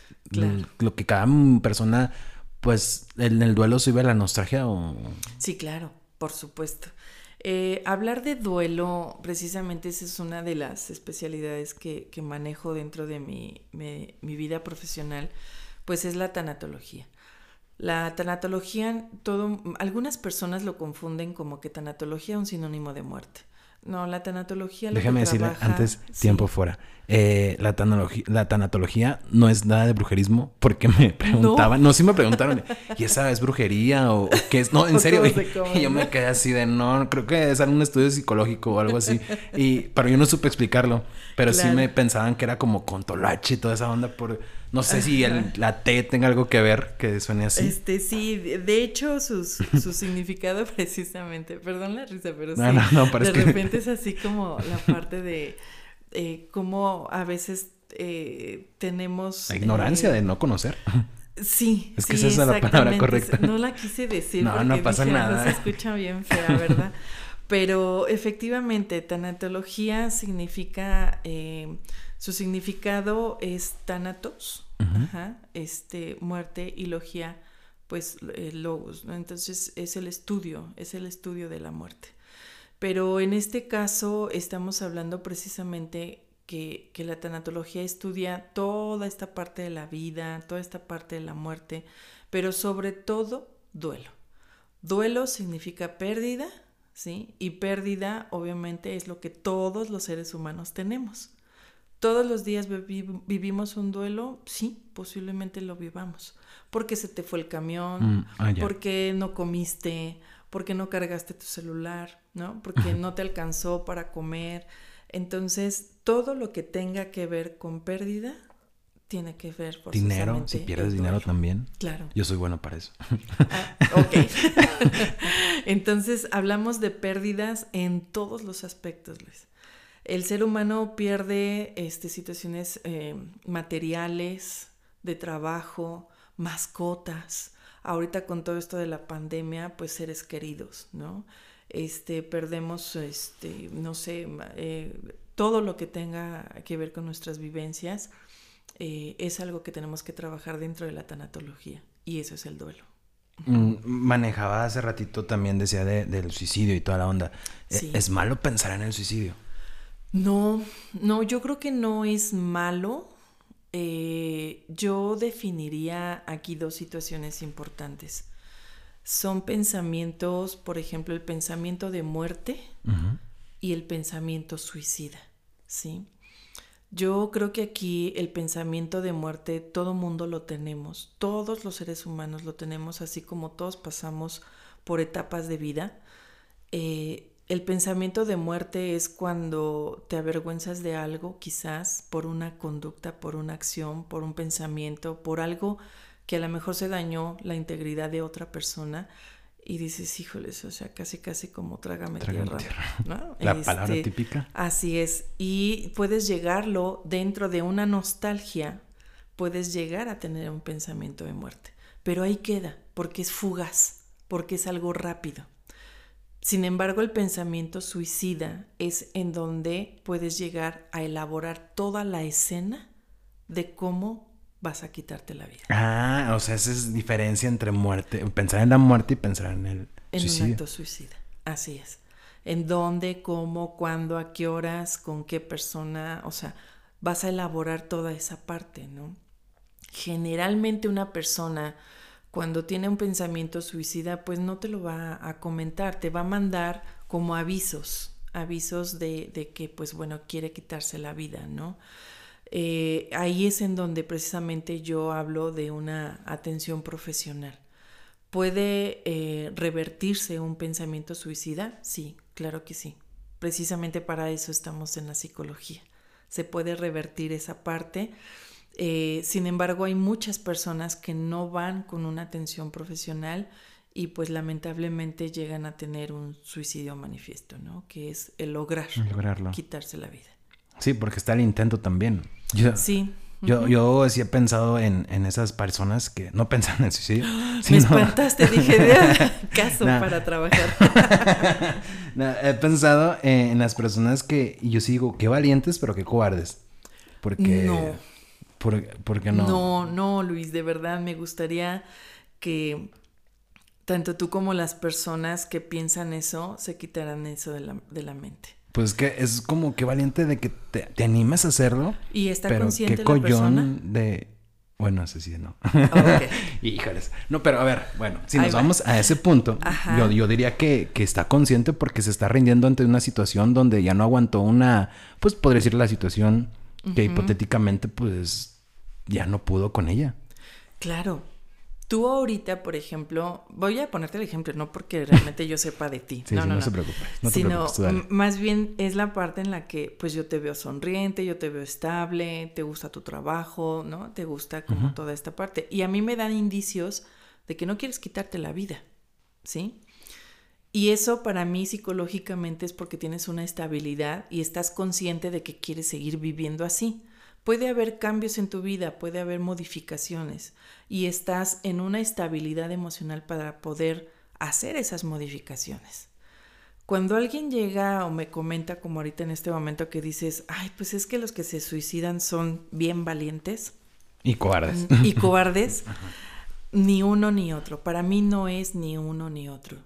Lo, que cada persona, pues, en el duelo sube la nostalgia o... Sí, claro, por supuesto. Eh, hablar de duelo, precisamente esa es una de las especialidades que, que manejo dentro de mi, mi, vida profesional, pues es la tanatología. La tanatología, todo, algunas personas lo confunden como que tanatología es un sinónimo de muerte. No, la tanatología. Déjame decirle antes, tiempo fuera. Eh, la, tanatología, la tanatología no es nada de brujerismo porque me preguntaban, no, sí me preguntaron, ¿y esa es brujería o, qué es? No, en serio. Y, yo me quedé así de, no, creo que es algún estudio psicológico o algo así. Y, pero yo no supe explicarlo. Pero sí me pensaban que era como con tolache y toda esa onda por no sé si la T tenga algo que ver que suene así. Este, sí, de hecho, su significado precisamente, perdón la risa, pero sí, de repente es así como la parte de eh, cómo a veces eh, tenemos... La ignorancia de no conocer. Sí, es que esa es la palabra correcta. No la quise decir. No, no pasa nada. No se escucha bien fea, ¿verdad? Pero efectivamente, tanatología significa eh, su significado es Thanatos, este, muerte, y logia, pues eh, logos, Entonces es el estudio, es el estudio de la muerte. Pero en este caso estamos hablando precisamente que, que, la tanatología estudia toda esta parte de la vida, toda esta parte de la muerte, pero sobre todo duelo. Duelo significa pérdida, ¿sí? Y pérdida obviamente es lo que todos los seres humanos tenemos. ¿Todos los días vivimos un duelo? Sí, posiblemente lo vivamos. Porque se te fue el camión, mm, ah, porque no comiste, porque no cargaste tu celular, ¿no? Porque no te alcanzó para comer. Entonces, todo lo que tenga que ver con pérdida tiene que ver por Dinero, si pierdes dinero también. Claro. Yo soy bueno para eso. Ah, ok. Entonces, hablamos de pérdidas en todos los aspectos, Luis el ser humano pierde este, situaciones eh, materiales, de trabajo, mascotas. Ahorita con todo esto de la pandemia, pues seres queridos, ¿no? Este, perdemos, este, no sé, eh, todo lo que tenga que ver con nuestras vivencias eh, es algo que tenemos que trabajar dentro de la tanatología y eso es el duelo. Mm, manejaba hace ratito también, decía del suicidio y toda la onda. ¿Es malo pensar en el suicidio? No, no, yo creo que no es malo. Eh, yo definiría aquí dos situaciones importantes. Son pensamientos, por ejemplo, el pensamiento de muerte y el pensamiento suicida, ¿sí? Yo creo que aquí el pensamiento de muerte todo mundo lo tenemos, todos los seres humanos lo tenemos, así como todos pasamos por etapas de vida. Eh, el pensamiento de muerte es cuando te avergüenzas de algo, quizás por una conducta, por una acción, por un pensamiento, por algo que a lo mejor se dañó la integridad de otra persona y dices, híjoles, o sea, casi casi como trágame, tierra. La palabra este, típica. Así es. Y puedes llegarlo dentro de una nostalgia, puedes llegar a tener un pensamiento de muerte. Pero ahí queda, porque es fugaz, porque es algo rápido. Sin embargo, el pensamiento suicida es en donde puedes llegar a elaborar toda la escena de cómo vas a quitarte la vida. Ah, o sea, esa es diferencia entre muerte, pensar en la muerte y pensar en el en un acto suicida. Así es. En dónde, cómo, cuándo, a qué horas, con qué persona, o sea, vas a elaborar toda esa parte, ¿no? Generalmente una persona cuando tiene un pensamiento suicida, pues no te lo va a comentar, te va a mandar como avisos, avisos de, que, pues bueno, quiere quitarse la vida, ¿no? Eh, ahí es en donde precisamente yo hablo de una atención profesional. ¿Puede eh, revertirse un pensamiento suicida? Sí, claro que sí. Precisamente para eso estamos en la psicología. Se puede revertir esa parte eh, sin embargo, hay muchas personas que no van con una atención profesional y pues lamentablemente llegan a tener un suicidio manifiesto, ¿no? Que es el lograr Lograrlo. quitarse la vida. Sí, porque está el intento también. sí. Yo, yo sí he pensado en, esas personas que no pensan en suicidio. Me espantaste, dije, de caso para trabajar. he pensado en las personas que yo sigo, qué valientes, pero qué cobardes. Porque... No ¿Por, qué no? No, no, Luis, de verdad me gustaría que tanto tú como las personas que piensan eso se quitaran eso de la, de la mente. Pues que es como que valiente de que te, animes a hacerlo. Y está consciente la persona. de Bueno, ese sí, no. Okay. Híjoles. No, pero a ver, bueno, si nos vamos a ese punto, yo, yo, diría que, que, está consciente porque se está rindiendo ante una situación donde ya no aguantó una, pues podría decir la situación que hipotéticamente, pues, ya no pudo con ella. Claro, Tú ahorita, por ejemplo, voy a ponerte el ejemplo, no porque realmente yo sepa de ti. no, no, no, se preocupe. No sino más bien es la parte en la que pues yo te veo sonriente, yo te veo estable, te gusta tu trabajo, ¿no? Te gusta como toda esta parte. Y a mí me dan indicios de que no quieres quitarte la vida, ¿sí? Y eso para mí psicológicamente es porque tienes una estabilidad y estás consciente de que quieres seguir viviendo así. Puede haber cambios en tu vida, puede haber modificaciones y estás en una estabilidad emocional para poder hacer esas modificaciones. Cuando alguien llega o me comenta como ahorita en este momento que dices, ay, pues es que los que se suicidan son bien valientes. Y cobardes. Y cobardes. ni uno ni otro. Para mí no es ni uno ni otro.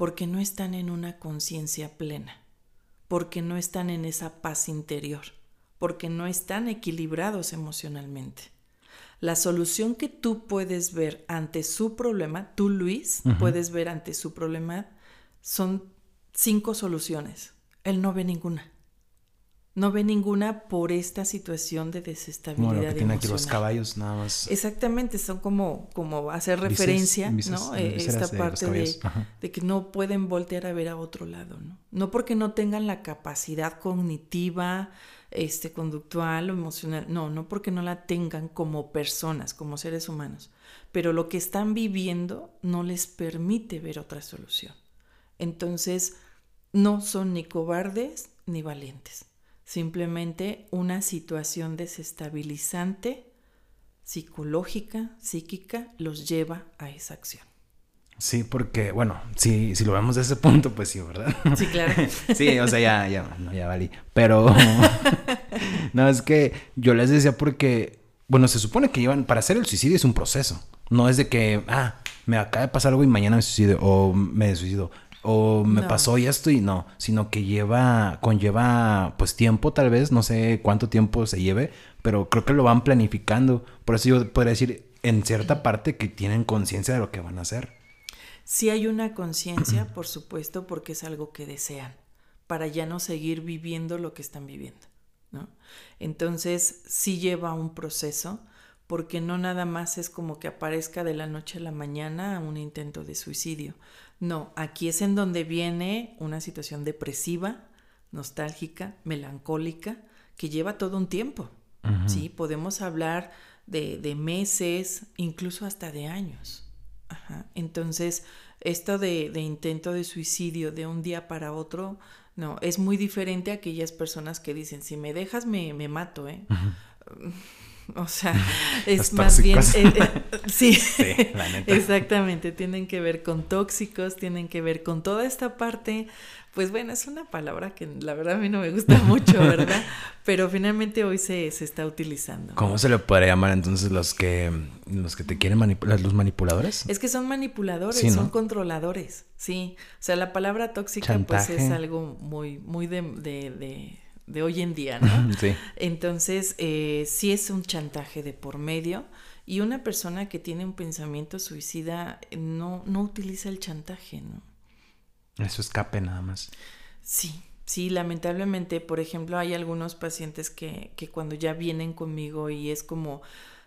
Porque no están en una conciencia plena. Porque no están en esa paz interior porque no están equilibrados emocionalmente. La solución que tú puedes ver ante su problema, tú Luis, puedes ver ante su problema, son cinco soluciones. Él no ve ninguna. No ve ninguna por esta situación de desestabilidad. Bueno, que tiene aquí los caballos nada más. Exactamente, son como, como hacer referencia, ¿no? Eh, esta parte de, de, que no pueden voltear a ver a otro lado, ¿no? No porque no tengan la capacidad cognitiva, este, conductual o emocional. No, no porque no la tengan como personas, como seres humanos, pero lo que están viviendo no les permite ver otra solución. Entonces, no son ni cobardes ni valientes, simplemente una situación desestabilizante psicológica, psíquica, los lleva a esa acción. Sí, porque, bueno, si, si lo vemos de ese punto, pues sí, ¿verdad? Sí, claro. sí, o sea, ya, ya, no, ya valí. Pero, no, es que yo les decía porque, bueno, se supone que llevan, para hacer el suicidio es un proceso. No es de que, ah, me acaba de pasar algo y mañana me suicido, o me suicido, o me pasó y esto y no, sino que lleva, conlleva, pues tiempo tal vez, no sé cuánto tiempo se lleve, pero creo que lo van planificando. Por eso yo podría decir, en cierta parte, que tienen conciencia de lo que van a hacer. Si hay una conciencia, por supuesto, porque es algo que desean, para ya no seguir viviendo lo que están viviendo, ¿no? Entonces, sí lleva un proceso, porque no nada más es como que aparezca de la noche a la mañana un intento de suicidio. No, aquí es en donde viene una situación depresiva, nostálgica, melancólica, que lleva todo un tiempo. Sí, podemos hablar de, de meses, incluso hasta de años. Entonces, esto de, intento de suicidio de un día para otro, no, es muy diferente a aquellas personas que dicen, si me dejas me, me mato, ¿eh? O sea, es más bien... Eh, eh, sí, exactamente, tienen que ver con tóxicos, tienen que ver con toda esta parte pues bueno, es una palabra que la verdad a mí no me gusta mucho, ¿verdad? Pero finalmente hoy se, está utilizando. ¿Cómo se le podría llamar entonces los que, los que te quieren manipular, los manipuladores? Es que son manipuladores, son controladores, sí. O sea, la palabra tóxica pues es algo muy, muy de, de, hoy en día, ¿no? sí. Entonces, eh, sí es un chantaje de por medio. Y una persona que tiene un pensamiento suicida no, no utiliza el chantaje, ¿no? Eso escape nada más. Sí, sí, lamentablemente, por ejemplo, hay algunos pacientes que, que cuando ya vienen conmigo y es como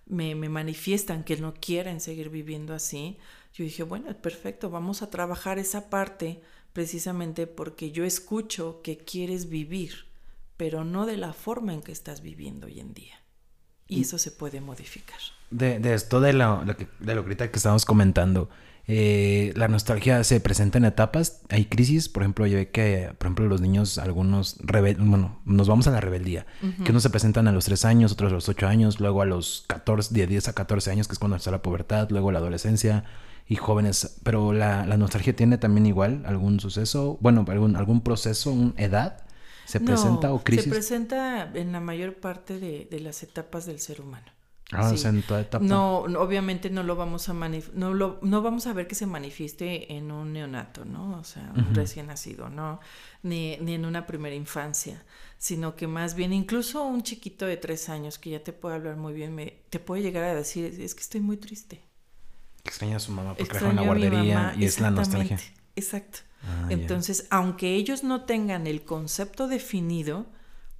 me, me, manifiestan que no quieren seguir viviendo así, yo dije, bueno, perfecto, vamos a trabajar esa parte precisamente porque yo escucho que quieres vivir, pero no de la forma en que estás viviendo hoy en día. Y eso se puede modificar. De, de esto de lo, que, de lo que ahorita que estamos comentando, eh, la nostalgia se presenta en etapas, hay crisis, por ejemplo, yo ve que, por ejemplo, los niños, algunos, rebel bueno, nos vamos a la rebeldía, que unos se presentan a los 3 años, otros a los 8 años, luego a los 14, de 10 a 14 años, que es cuando está la pubertad, luego la adolescencia y jóvenes, pero la, nostalgia tiene también igual algún suceso, bueno, algún, algún proceso, una edad. ¿Se presenta o crisis? Se presenta en la mayor parte de las etapas del ser humano. Ah, o sea, en toda etapa. No, no, obviamente no lo vamos a no lo, no vamos a ver que se manifieste en un neonato, ¿no? O sea, un recién nacido, ¿no? Ni, ni en una primera infancia, sino que más bien incluso un chiquito de tres años que ya te puede hablar muy bien, me, te puede llegar a decir, es que estoy muy triste. Extraña a su mamá porque en una guardería y es la nostalgia. Exacto. Ah, Entonces, aunque ellos no tengan el concepto definido,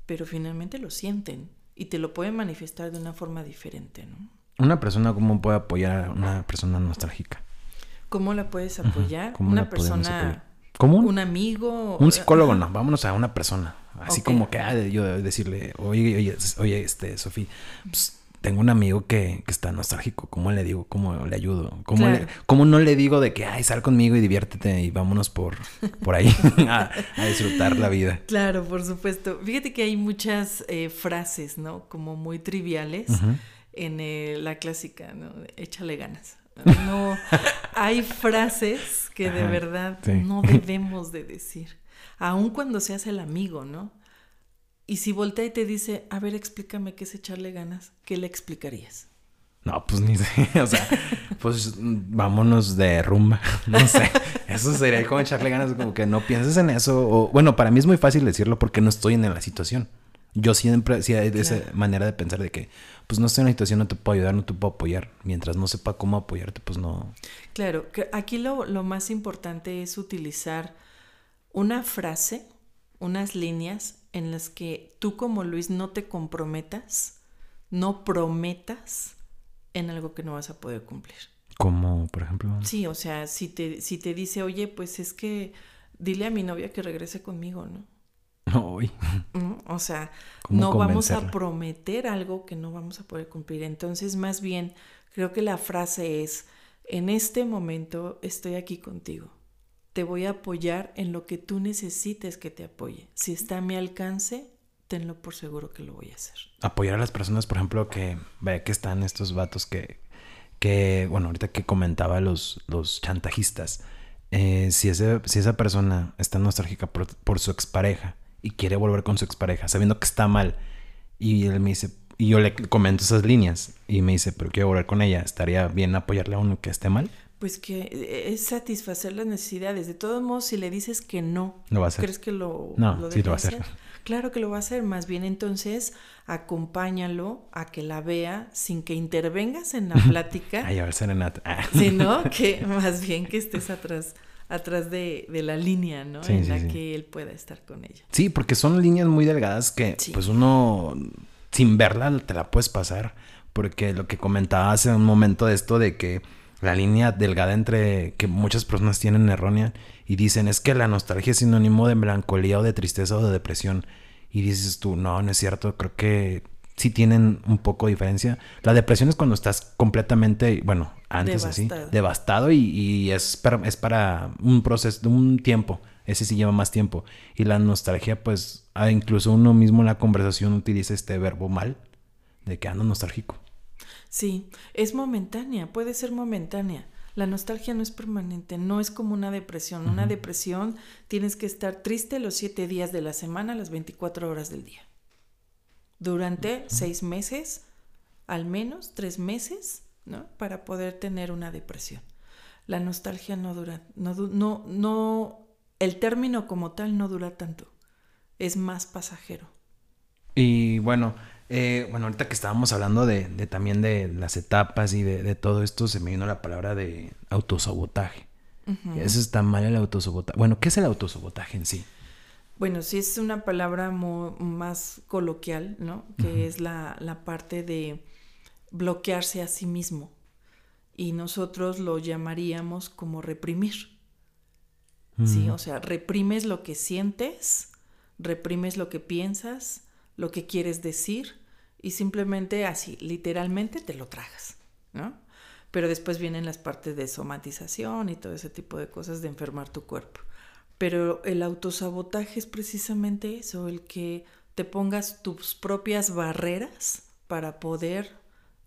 pero finalmente lo sienten y te lo pueden manifestar de una forma diferente, ¿no? Una persona, ¿cómo puede apoyar a una persona nostálgica? ¿Cómo la puedes apoyar? una persona... ¿Cómo? Un amigo. Un psicólogo, no. Vámonos a una persona. Así como que, ah, yo decirle, oye, oye, oye, este, Sofía, pues tengo un amigo que, que, está nostálgico. ¿Cómo le digo? ¿Cómo le ayudo? ¿Cómo, ¿Cómo, no le digo de que, ay, sal conmigo y diviértete y vámonos por, por ahí a, disfrutar la vida? Claro, por supuesto. Fíjate que hay muchas eh, frases, ¿no? Como muy triviales en eh, la clásica, ¿no? Échale ganas. No, hay frases que de verdad no debemos de decir. Aun cuando seas el amigo, ¿no? Y si voltea y te dice, a ver, explícame qué es echarle ganas, ¿qué le explicarías? No, pues ni sé. O sea, pues vámonos de rumba. No sé. Eso sería como echarle ganas, como que no pienses en eso. O, bueno, para mí es muy fácil decirlo porque no estoy en la situación. Yo siempre, sí, hay esa manera de pensar de que, pues no estoy en la situación, no te puedo ayudar, no te puedo apoyar. Mientras no sepa cómo apoyarte, pues no. Claro, que aquí lo, lo más importante es utilizar una frase, unas líneas en las que tú como Luis no te comprometas, no prometas en algo que no vas a poder cumplir. Como, por ejemplo. Sí, o sea, si te, si te dice, oye, pues es que dile a mi novia que regrese conmigo, ¿no? No, o sea, no vamos a prometer algo que no vamos a poder cumplir. Entonces, más bien, creo que la frase es, en este momento estoy aquí contigo te voy a apoyar en lo que tú necesites que te apoye. Si está a mi alcance, tenlo por seguro que lo voy a hacer. Apoyar a las personas, por ejemplo, que vea que están estos vatos que, que bueno, ahorita que comentaba los, los chantajistas, eh, si, ese, si esa persona está nostálgica por, por, su expareja y quiere volver con su expareja, sabiendo que está mal, y él me dice, y yo le comento esas líneas, y me dice, pero quiero volver con ella, ¿estaría bien apoyarle a uno que esté mal? Pues que eh, es satisfacer las necesidades. De todos modos, si le dices que no, va a hacer. ¿crees que lo, no, lo, sí lo va a hacer? Claro que lo va a hacer. Más bien entonces acompáñalo a que la vea sin que intervengas en la plática. Ay, a ver, serenata. Ah. Sino que más bien que estés atrás atrás de, de la línea, ¿no? en la que él pueda estar con ella. Sí, porque son líneas muy delgadas que pues uno sin verla te la puedes pasar. Porque lo que comentaba hace un momento de esto de que la línea delgada entre que muchas personas tienen errónea y dicen es que la nostalgia es sinónimo de melancolía o de tristeza o de depresión. Y dices tú, no, no es cierto, creo que sí tienen un poco de diferencia. La depresión es cuando estás completamente, bueno, antes así, devastado y, es, para, es para un proceso, de un tiempo. Ese sí lleva más tiempo. Y la nostalgia, pues, ah, incluso uno mismo en la conversación utiliza este verbo mal, de que ando nostálgico. Sí, es momentánea, puede ser momentánea. La nostalgia no es permanente, no es como una depresión. Una depresión tienes que estar triste los siete días de la semana, las 24 horas del día. Durante seis meses, al menos tres meses, ¿no? Para poder tener una depresión. La nostalgia no dura, no, no, no, el término como tal no dura tanto, es más pasajero. Y bueno, eh, bueno, ahorita que estábamos hablando de, también de las etapas y de, todo esto, se me vino la palabra de autosabotaje. Eso está mal el autosabotaje. Bueno, ¿qué es el autosabotaje en sí? Bueno, sí es una palabra más coloquial, ¿no? Que es la, parte de bloquearse a sí mismo. Y nosotros lo llamaríamos como reprimir. Sí, o sea, reprimes lo que sientes, reprimes lo que piensas, lo que quieres decir y simplemente así, literalmente te lo tragas, ¿no? Pero después vienen las partes de somatización y todo ese tipo de cosas de enfermar tu cuerpo. Pero el autosabotaje es precisamente eso, el que te pongas tus propias barreras para poder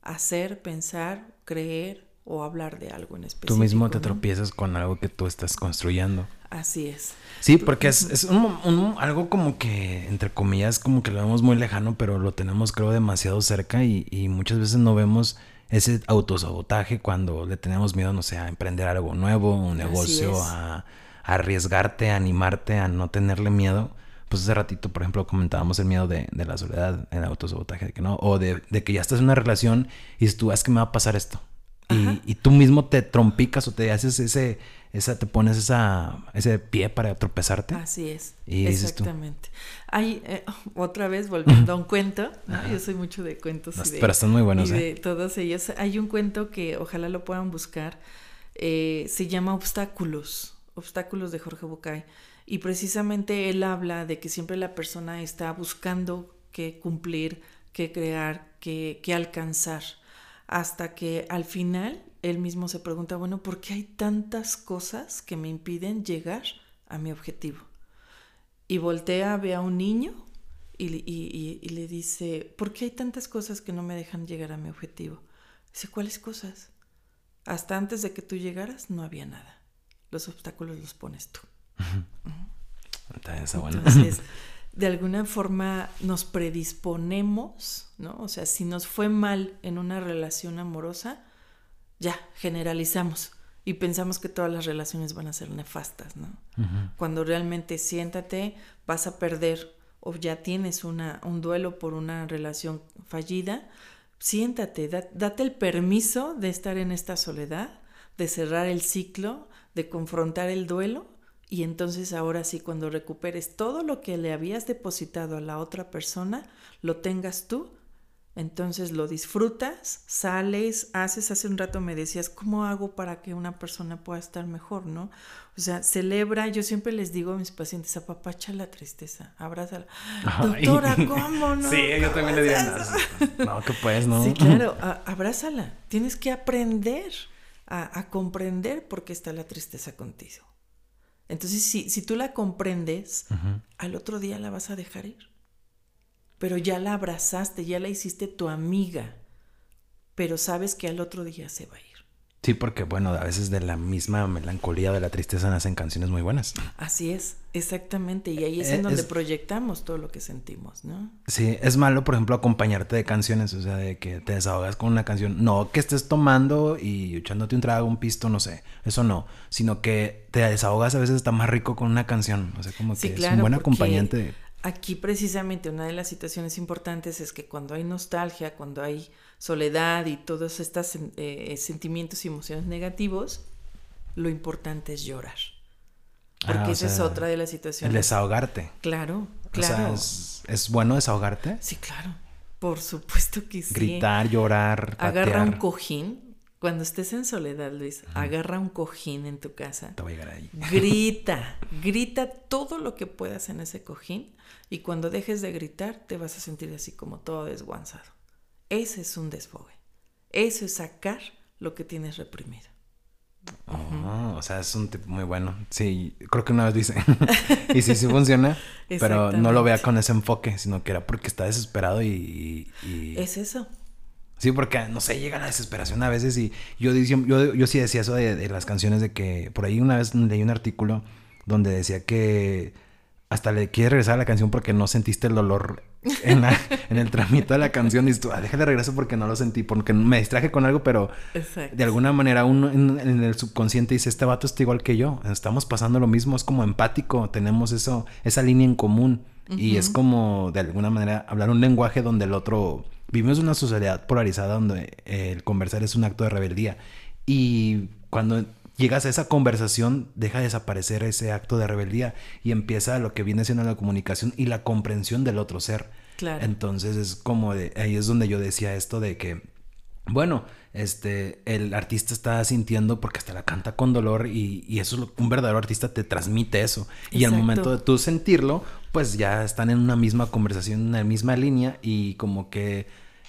hacer, pensar, creer o hablar de algo en específico. Tú mismo te ¿no? tropiezas con algo que tú estás construyendo. Así es. Sí, porque es, es un- un- algo como que, entre comillas, como que lo vemos muy lejano, pero lo tenemos creo demasiado cerca y, y muchas veces no vemos ese autosabotaje cuando le tenemos miedo, no sé, a emprender algo nuevo, un negocio, a, a arriesgarte, a animarte, a no tenerle miedo. Pues hace ratito, por ejemplo, comentábamos el miedo de, de la soledad, el autosabotaje, de que no, o de, de que ya estás en una relación y tú, "Ah, es que me va a pasar esto. Y, y tú mismo te trompicas o te haces ese, esa, te pones esa, ese pie para tropezarte. Así es. Y. Exactamente. Hay, eh, otra vez volviendo a un cuento, ¿no? Yo soy mucho de cuentos. No, y de, pero están muy buenos, y ¿eh? de todos ellos. Hay un cuento que ojalá lo puedan buscar. eh, se llama Obstáculos. Obstáculos de Jorge Bucay. Y precisamente él habla de que siempre la persona está buscando qué cumplir, qué crear, qué, qué alcanzar. Hasta que al final él mismo se pregunta, bueno, ¿por qué hay tantas cosas que me impiden llegar a mi objetivo? Y voltea, ve a un niño y, y- y- y le dice, ¿por qué hay tantas cosas que no me dejan llegar a mi objetivo? Dice, ¿cuáles cosas? Hasta antes de que tú llegaras no había nada. Los obstáculos los pones tú. Entonces, de alguna forma nos predisponemos, ¿no? O sea, si nos fue mal en una relación amorosa, ya, generalizamos y pensamos que todas las relaciones van a ser nefastas, ¿no? Cuando realmente siéntate, vas a perder o ya tienes una, un duelo por una relación fallida, siéntate, da- date el permiso de estar en esta soledad, de cerrar el ciclo, de confrontar el duelo y entonces ahora sí, cuando recuperes todo lo que le habías depositado a la otra persona, lo tengas tú, entonces lo disfrutas, sales, haces, hace un rato me decías, ¿cómo hago para que una persona pueda estar mejor, no? O sea, celebra, yo siempre les digo a mis pacientes, apapacha la tristeza, abrázala. Ay. Doctora, ¿cómo no? Sí, yo ¿Cómo también le digo. No, no, que pues, ¿no? Sí, claro, a- abrázala. Tienes que aprender a, a comprender por qué está la tristeza contigo. Entonces, si, si tú la comprendes, al otro día la vas a dejar ir. Pero ya la abrazaste, ya la hiciste tu amiga. Pero sabes que al otro día se va a ir. Sí, porque bueno, a veces de la misma melancolía de la tristeza nacen canciones muy buenas. Así es, exactamente. Y ahí es Eh, en donde es- proyectamos todo lo que sentimos, ¿no? Sí, es malo, por ejemplo, acompañarte de canciones, o sea, de que te desahogas con una canción. No que estés tomando y echándote un trago, un pisto, no sé, eso no, sino que te desahogas a veces está más rico con una canción, o sea, como que Sí, es un buen acompañante. de- Aquí precisamente una de las situaciones importantes es que cuando hay nostalgia, cuando hay soledad y todos estos eh, sentimientos y emociones negativos, lo importante es llorar. Porque Ah, o esa es sea, otra de las El situaciones. desahogarte. Claro, O claro. sea, es, es bueno desahogarte. Sí, claro. Por supuesto que sí. Gritar, llorar, Agarra un patear. cojín. Cuando estés en soledad, Luis, agarra un cojín en tu casa. Te voy a llegar ahí. Grita, grita todo lo que puedas en ese cojín y cuando dejes de gritar te vas a sentir así como todo desguanzado. Ese es un desfogue. Eso es sacar lo que tienes reprimido. Oh, o sea, es un tip muy bueno. Sí, creo que una vez dice. y sí, sí funciona. pero no lo vea con ese enfoque, sino que era porque está desesperado y. y- Es eso. Sí, porque no sé, llega la desesperación a veces y yo, yo, yo sí decía eso de, de las canciones de que por ahí una vez leí un artículo donde decía que hasta le quieres regresar a la canción porque no sentiste el dolor en, la- en el tramito de la canción y tú, ah, déjale regreso porque no lo sentí, porque me distraje con algo, pero Exacto. de alguna manera uno en, en el subconsciente dice, este vato está igual que yo, estamos pasando lo mismo, es como empático, tenemos eso, esa línea en común y es como de alguna manera hablar un lenguaje donde el otro, vivimos una sociedad polarizada donde el conversar es un acto de rebeldía y cuando llegas a esa conversación deja de desaparecer ese acto de rebeldía y empieza lo que viene siendo la comunicación y la comprensión del otro ser. Claro. Entonces es como de, ahí es donde yo decía esto de que bueno, este, el artista está sintiendo porque hasta la canta con dolor y, y eso es lo un verdadero artista te transmite eso. Y al Exacto. momento de tú sentirlo, pues ya están en una misma conversación, en una misma línea y como que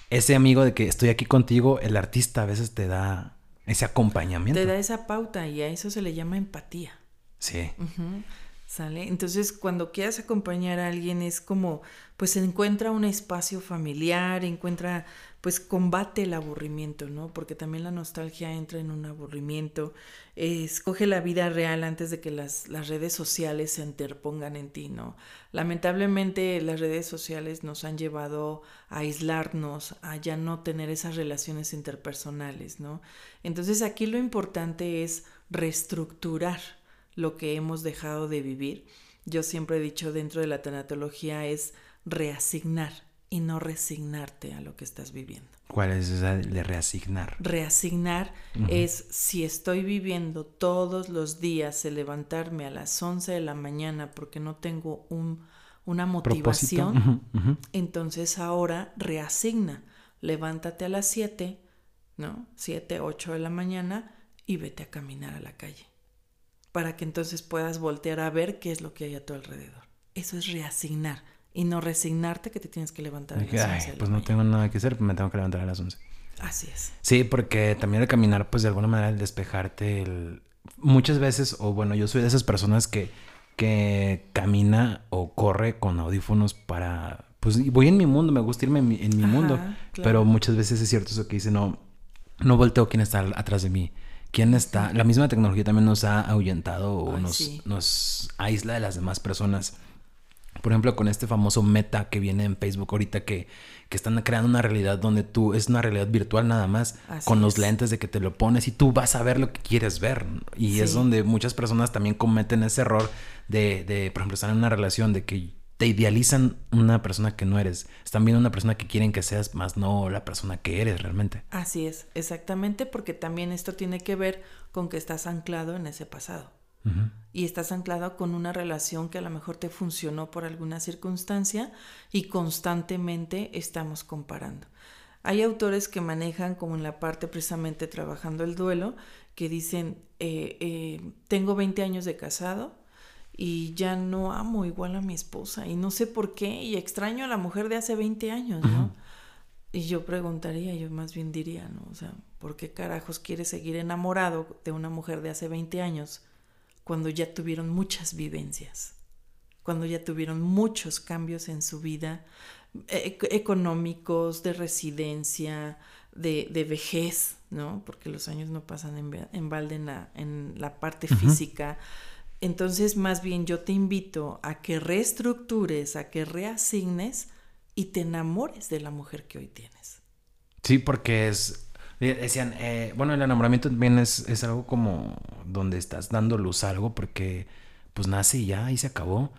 ese amigo de que estoy aquí contigo, el artista a veces te da ese acompañamiento. Te da esa pauta y a eso se le llama empatía. Sí. ¿Sale? Entonces, cuando quieras acompañar a alguien es como, pues encuentra un espacio familiar, encuentra, pues combate el aburrimiento, ¿no? Porque también la nostalgia entra en un aburrimiento. escoge la vida real antes de que las, las redes sociales se interpongan en ti, ¿no? Lamentablemente las redes sociales nos han llevado a aislarnos, a ya no tener esas relaciones interpersonales, ¿no? Entonces aquí lo importante es reestructurar lo que hemos dejado de vivir. Yo siempre he dicho dentro de la tanatología es reasignar y no resignarte a lo que estás viviendo. ¿Cuál es esa de reasignar? Reasignar es si estoy viviendo todos los días el levantarme a las 11 de la mañana porque no tengo un, una motivación, entonces ahora reasigna. Levántate a las 7, ¿no? 7, 8 de la mañana y vete a caminar a la calle para que entonces puedas voltear a ver qué es lo que hay a tu alrededor. Eso es reasignar y no resignarte que te tienes que levantar a las 11. pues no tengo nada que hacer, me tengo que levantar a las 11. Así es. Sí, porque también el caminar, pues de alguna manera el despejarte, el... muchas veces, o bueno, yo soy de esas personas que, que camina o corre con audífonos para, pues voy en mi mundo, me gusta irme en mi, en mi mundo, pero muchas veces es cierto eso que dice, no, no volteo quién está atrás de mí quién está. La misma tecnología también nos ha ahuyentado o nos, nos aísla de las demás personas. Por ejemplo, con este famoso meta que viene en Facebook ahorita que, que están creando una realidad donde tú es una realidad virtual nada más, con los lentes de que te lo pones y tú vas a ver lo que quieres ver. Y es donde muchas personas también cometen ese error de, de, por ejemplo, estar en una relación de que te idealizan una persona que no eres. Están viendo una persona que quieren que seas, más no la persona que eres realmente. Así es, exactamente, porque también esto tiene que ver con que estás anclado en ese pasado. Y estás anclado con una relación que a lo mejor te funcionó por alguna circunstancia y constantemente estamos comparando. Hay autores que manejan como en la parte precisamente trabajando el duelo, que dicen, eh, eh, tengo 20 años de casado, y ya no amo igual a mi esposa y no sé por qué y extraño a la mujer de hace 20 años, ¿no? Y yo preguntaría, yo más bien diría, ¿no? O sea, ¿por qué carajos quieres seguir enamorado de una mujer de hace 20 años cuando ya tuvieron muchas vivencias? Cuando ya tuvieron muchos cambios en su vida, e-, económicos, de residencia, de, de, vejez, ¿no? Porque los años no pasan en, balde en la, en la parte física entonces, más bien yo te invito a que reestructures, a que reasignes y te enamores de la mujer que hoy tienes. Sí, porque es, decían, eh, bueno, el enamoramiento también es, es, algo como donde estás dando luz a algo porque pues nace y ya, y se acabó.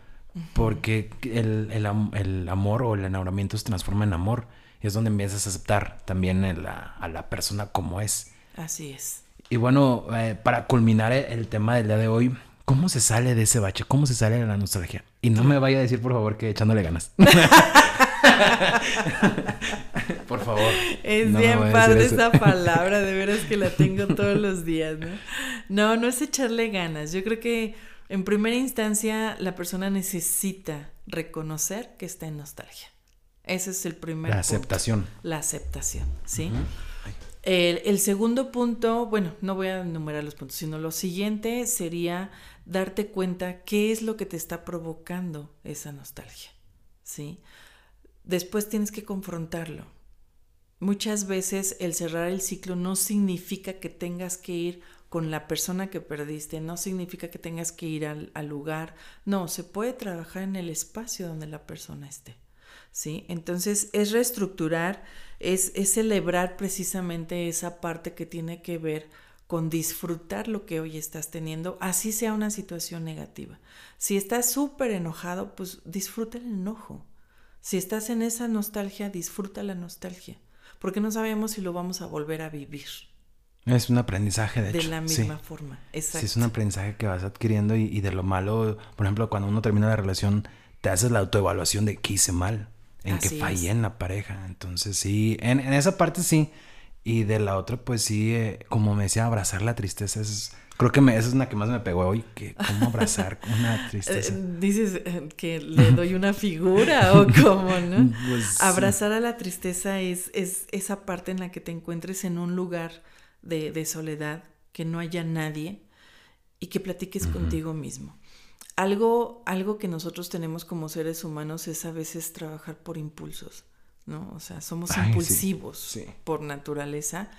Porque el, el, el, amor o el enamoramiento se transforma en amor y es donde empiezas a aceptar también a la, a la persona como es. Así es. Y bueno, eh, para culminar el tema del día de hoy, ¿Cómo se sale de ese bache? ¿Cómo se sale de la nostalgia? Y no me vaya a decir, por favor, que echándole ganas. por favor. Es bien padre esa palabra, de veras que la tengo todos los días, ¿no? No, no es echarle ganas. Yo creo que en primera instancia la persona necesita reconocer que está en nostalgia. Ese es el primer La aceptación. La aceptación, ¿sí? el, segundo punto, bueno, no voy a enumerar los puntos, sino lo siguiente sería darte cuenta qué es lo que te está provocando esa nostalgia, ¿sí? Después tienes que confrontarlo. Muchas veces el cerrar el ciclo no significa que tengas que ir con la persona que perdiste, no significa que tengas que ir al, lugar, no, se puede trabajar en el espacio donde la persona esté, ¿sí? Entonces es reestructurar, es, es celebrar precisamente esa parte que tiene que ver con disfrutar lo que hoy estás teniendo, así sea una situación negativa. Si estás súper enojado, pues disfruta el enojo. Si estás en esa nostalgia, disfruta la nostalgia, porque no sabemos si lo vamos a volver a vivir. Es un aprendizaje, de, de hecho. De la misma forma, exacto. Sí, es un aprendizaje que vas adquiriendo y, de lo malo, por ejemplo, cuando uno termina la relación, te haces la autoevaluación de qué hice mal, en qué fallé en la pareja. Entonces, sí, en, en esa parte sí y de la otra, pues sí, eh, como me decía, abrazar la tristeza es... Creo que me, esa es una que más me pegó hoy, que cómo abrazar una tristeza. Eh, dices eh, que le doy una figura o cómo, ¿no? Pues, abrazar a la tristeza es, es esa parte en la que te encuentres en un lugar de, de soledad, que no haya nadie y que platiques contigo mismo. algo, algo que nosotros tenemos como seres humanos es a veces trabajar por impulsos, ¿no? O sea, somos impulsivos por naturaleza,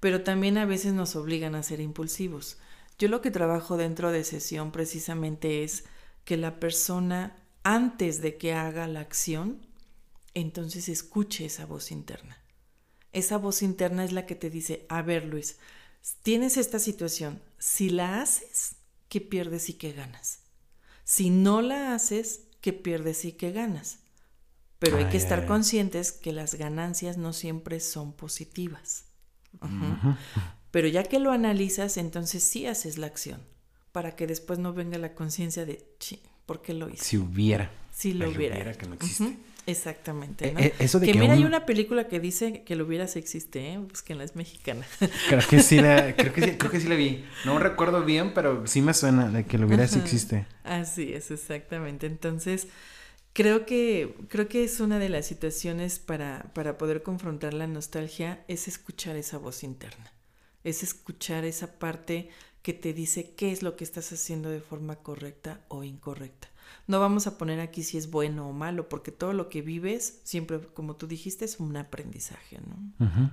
pero también a veces nos obligan a ser impulsivos. Yo lo que trabajo dentro de sesión precisamente es que la persona, antes de que haga la acción, entonces escuche esa voz interna. Esa voz interna es la que te dice, a ver Luis, tienes esta situación, si la haces, ¿qué pierdes y qué ganas? Si no la haces, ¿qué pierdes y qué ganas? Pero hay que estar conscientes que las ganancias no siempre son positivas. Pero ya que lo analizas, entonces sí haces la acción, para que después no venga la conciencia de, ¿por qué lo hice? Si hubiera. Si lo hubiera. que no existe. Exactamente. Eh, ¿no? eh, eso de que, que mira, hay un- una película que dice que lo hubieras existe, ¿eh? Pues que no es mexicana. Creo que sí la, creo que sí, creo que sí la vi. No recuerdo bien, pero sí me suena de que lo hubiera si existe. Así es, exactamente. Entonces, creo que, creo que es una de las situaciones para, para poder confrontar la nostalgia, es escuchar esa voz interna. Es escuchar esa parte que te dice qué es lo que estás haciendo de forma correcta o incorrecta. No vamos a poner aquí si es bueno o malo, porque todo lo que vives, siempre, como tú dijiste, es un aprendizaje, ¿no?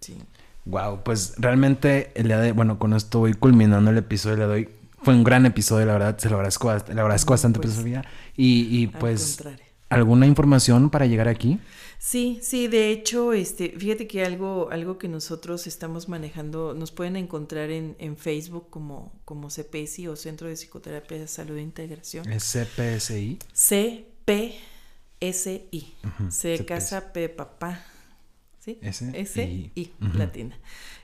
Sí. Wow, pues realmente el día de, bueno, con esto voy culminando el episodio, le doy, fue un gran episodio, la verdad, se lo agradezco, le agradezco No, bastante, pues, pues, Sofía. Y, y al pues, contrario. ¿alguna información para llegar aquí? Sí, sí, de hecho, este, fíjate que algo, algo que nosotros estamos manejando, nos pueden encontrar en, en Facebook como, como CPSI o Centro de Psicoterapia de Salud e Integración. ¿Es CPSI? CPSI. Ujú, C CPSI. casa P papá. ¿Sí? S. I Ujú. latina.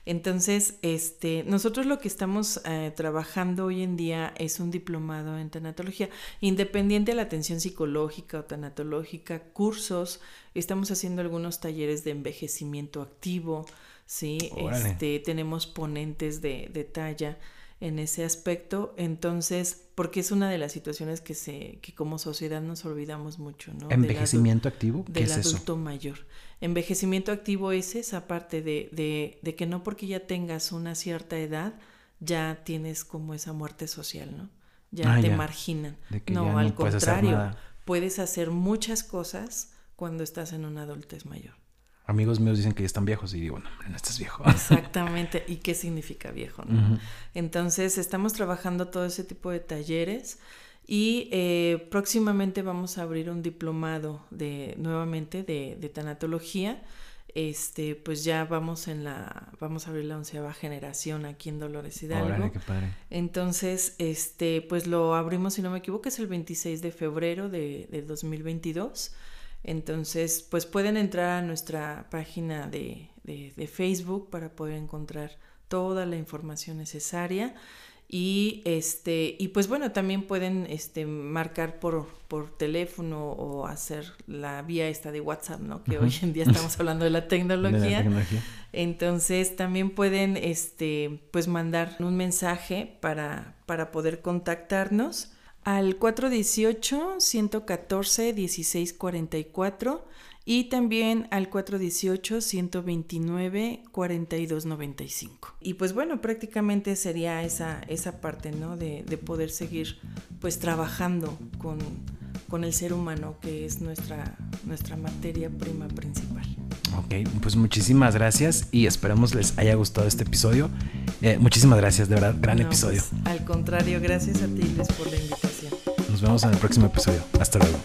Entonces, este, nosotros lo que estamos eh, trabajando hoy en día es un diplomado en tanatología, independiente de la atención psicológica o tanatológica, cursos, estamos haciendo algunos talleres de envejecimiento activo, sí, Órale. este, tenemos ponentes de, de talla en ese aspecto, entonces, porque es una de las situaciones que se, que como sociedad nos olvidamos mucho, ¿no? Del ¿Envejecimiento activo? ¿Qué del es eso? adulto mayor. Envejecimiento activo es esa parte de, de, de que no porque ya tengas una cierta edad, ya tienes como esa muerte social, ¿no? Ya Ah, te ya. marginan. No, ya no al puedes hacer contrario, puedes hacer muchas cosas cuando estás en una adultez mayor. Amigos míos dicen que ya están viejos y digo, no, no estás viejo. Exactamente. ¿Y qué significa viejo? no? Entonces, estamos trabajando todo ese tipo de talleres y eh, próximamente vamos a abrir un diplomado de nuevamente de, de tanatología. Este, pues ya vamos en la, vamos a abrir la onceava generación aquí en Dolores Hidalgo. Órale, qué padre. Entonces, este, pues lo abrimos, si no me equivoco, es el 26 de febrero de, del 2022. Entonces, pues pueden entrar a nuestra página de, de- de Facebook para poder encontrar toda la información necesaria. Y este, y pues bueno, también pueden este marcar por, por teléfono o hacer la vía esta de WhatsApp, ¿no? Que hoy en día estamos hablando de la De la tecnología. tecnología. Entonces también pueden este, pues mandar un mensaje para, para poder contactarnos al 418-114-1644 y también al 418-129-4295. Y pues bueno, prácticamente sería esa, esa parte, ¿no? De, de poder seguir pues trabajando con, con el ser humano, que es nuestra, nuestra materia prima principal. Ok, pues muchísimas gracias y esperamos les haya gustado este episodio. Eh, muchísimas gracias, de verdad, gran No, episodio. pues, al contrario, gracias a ti, Luis, por la invitación. Nos vemos en el próximo episodio. Hasta luego.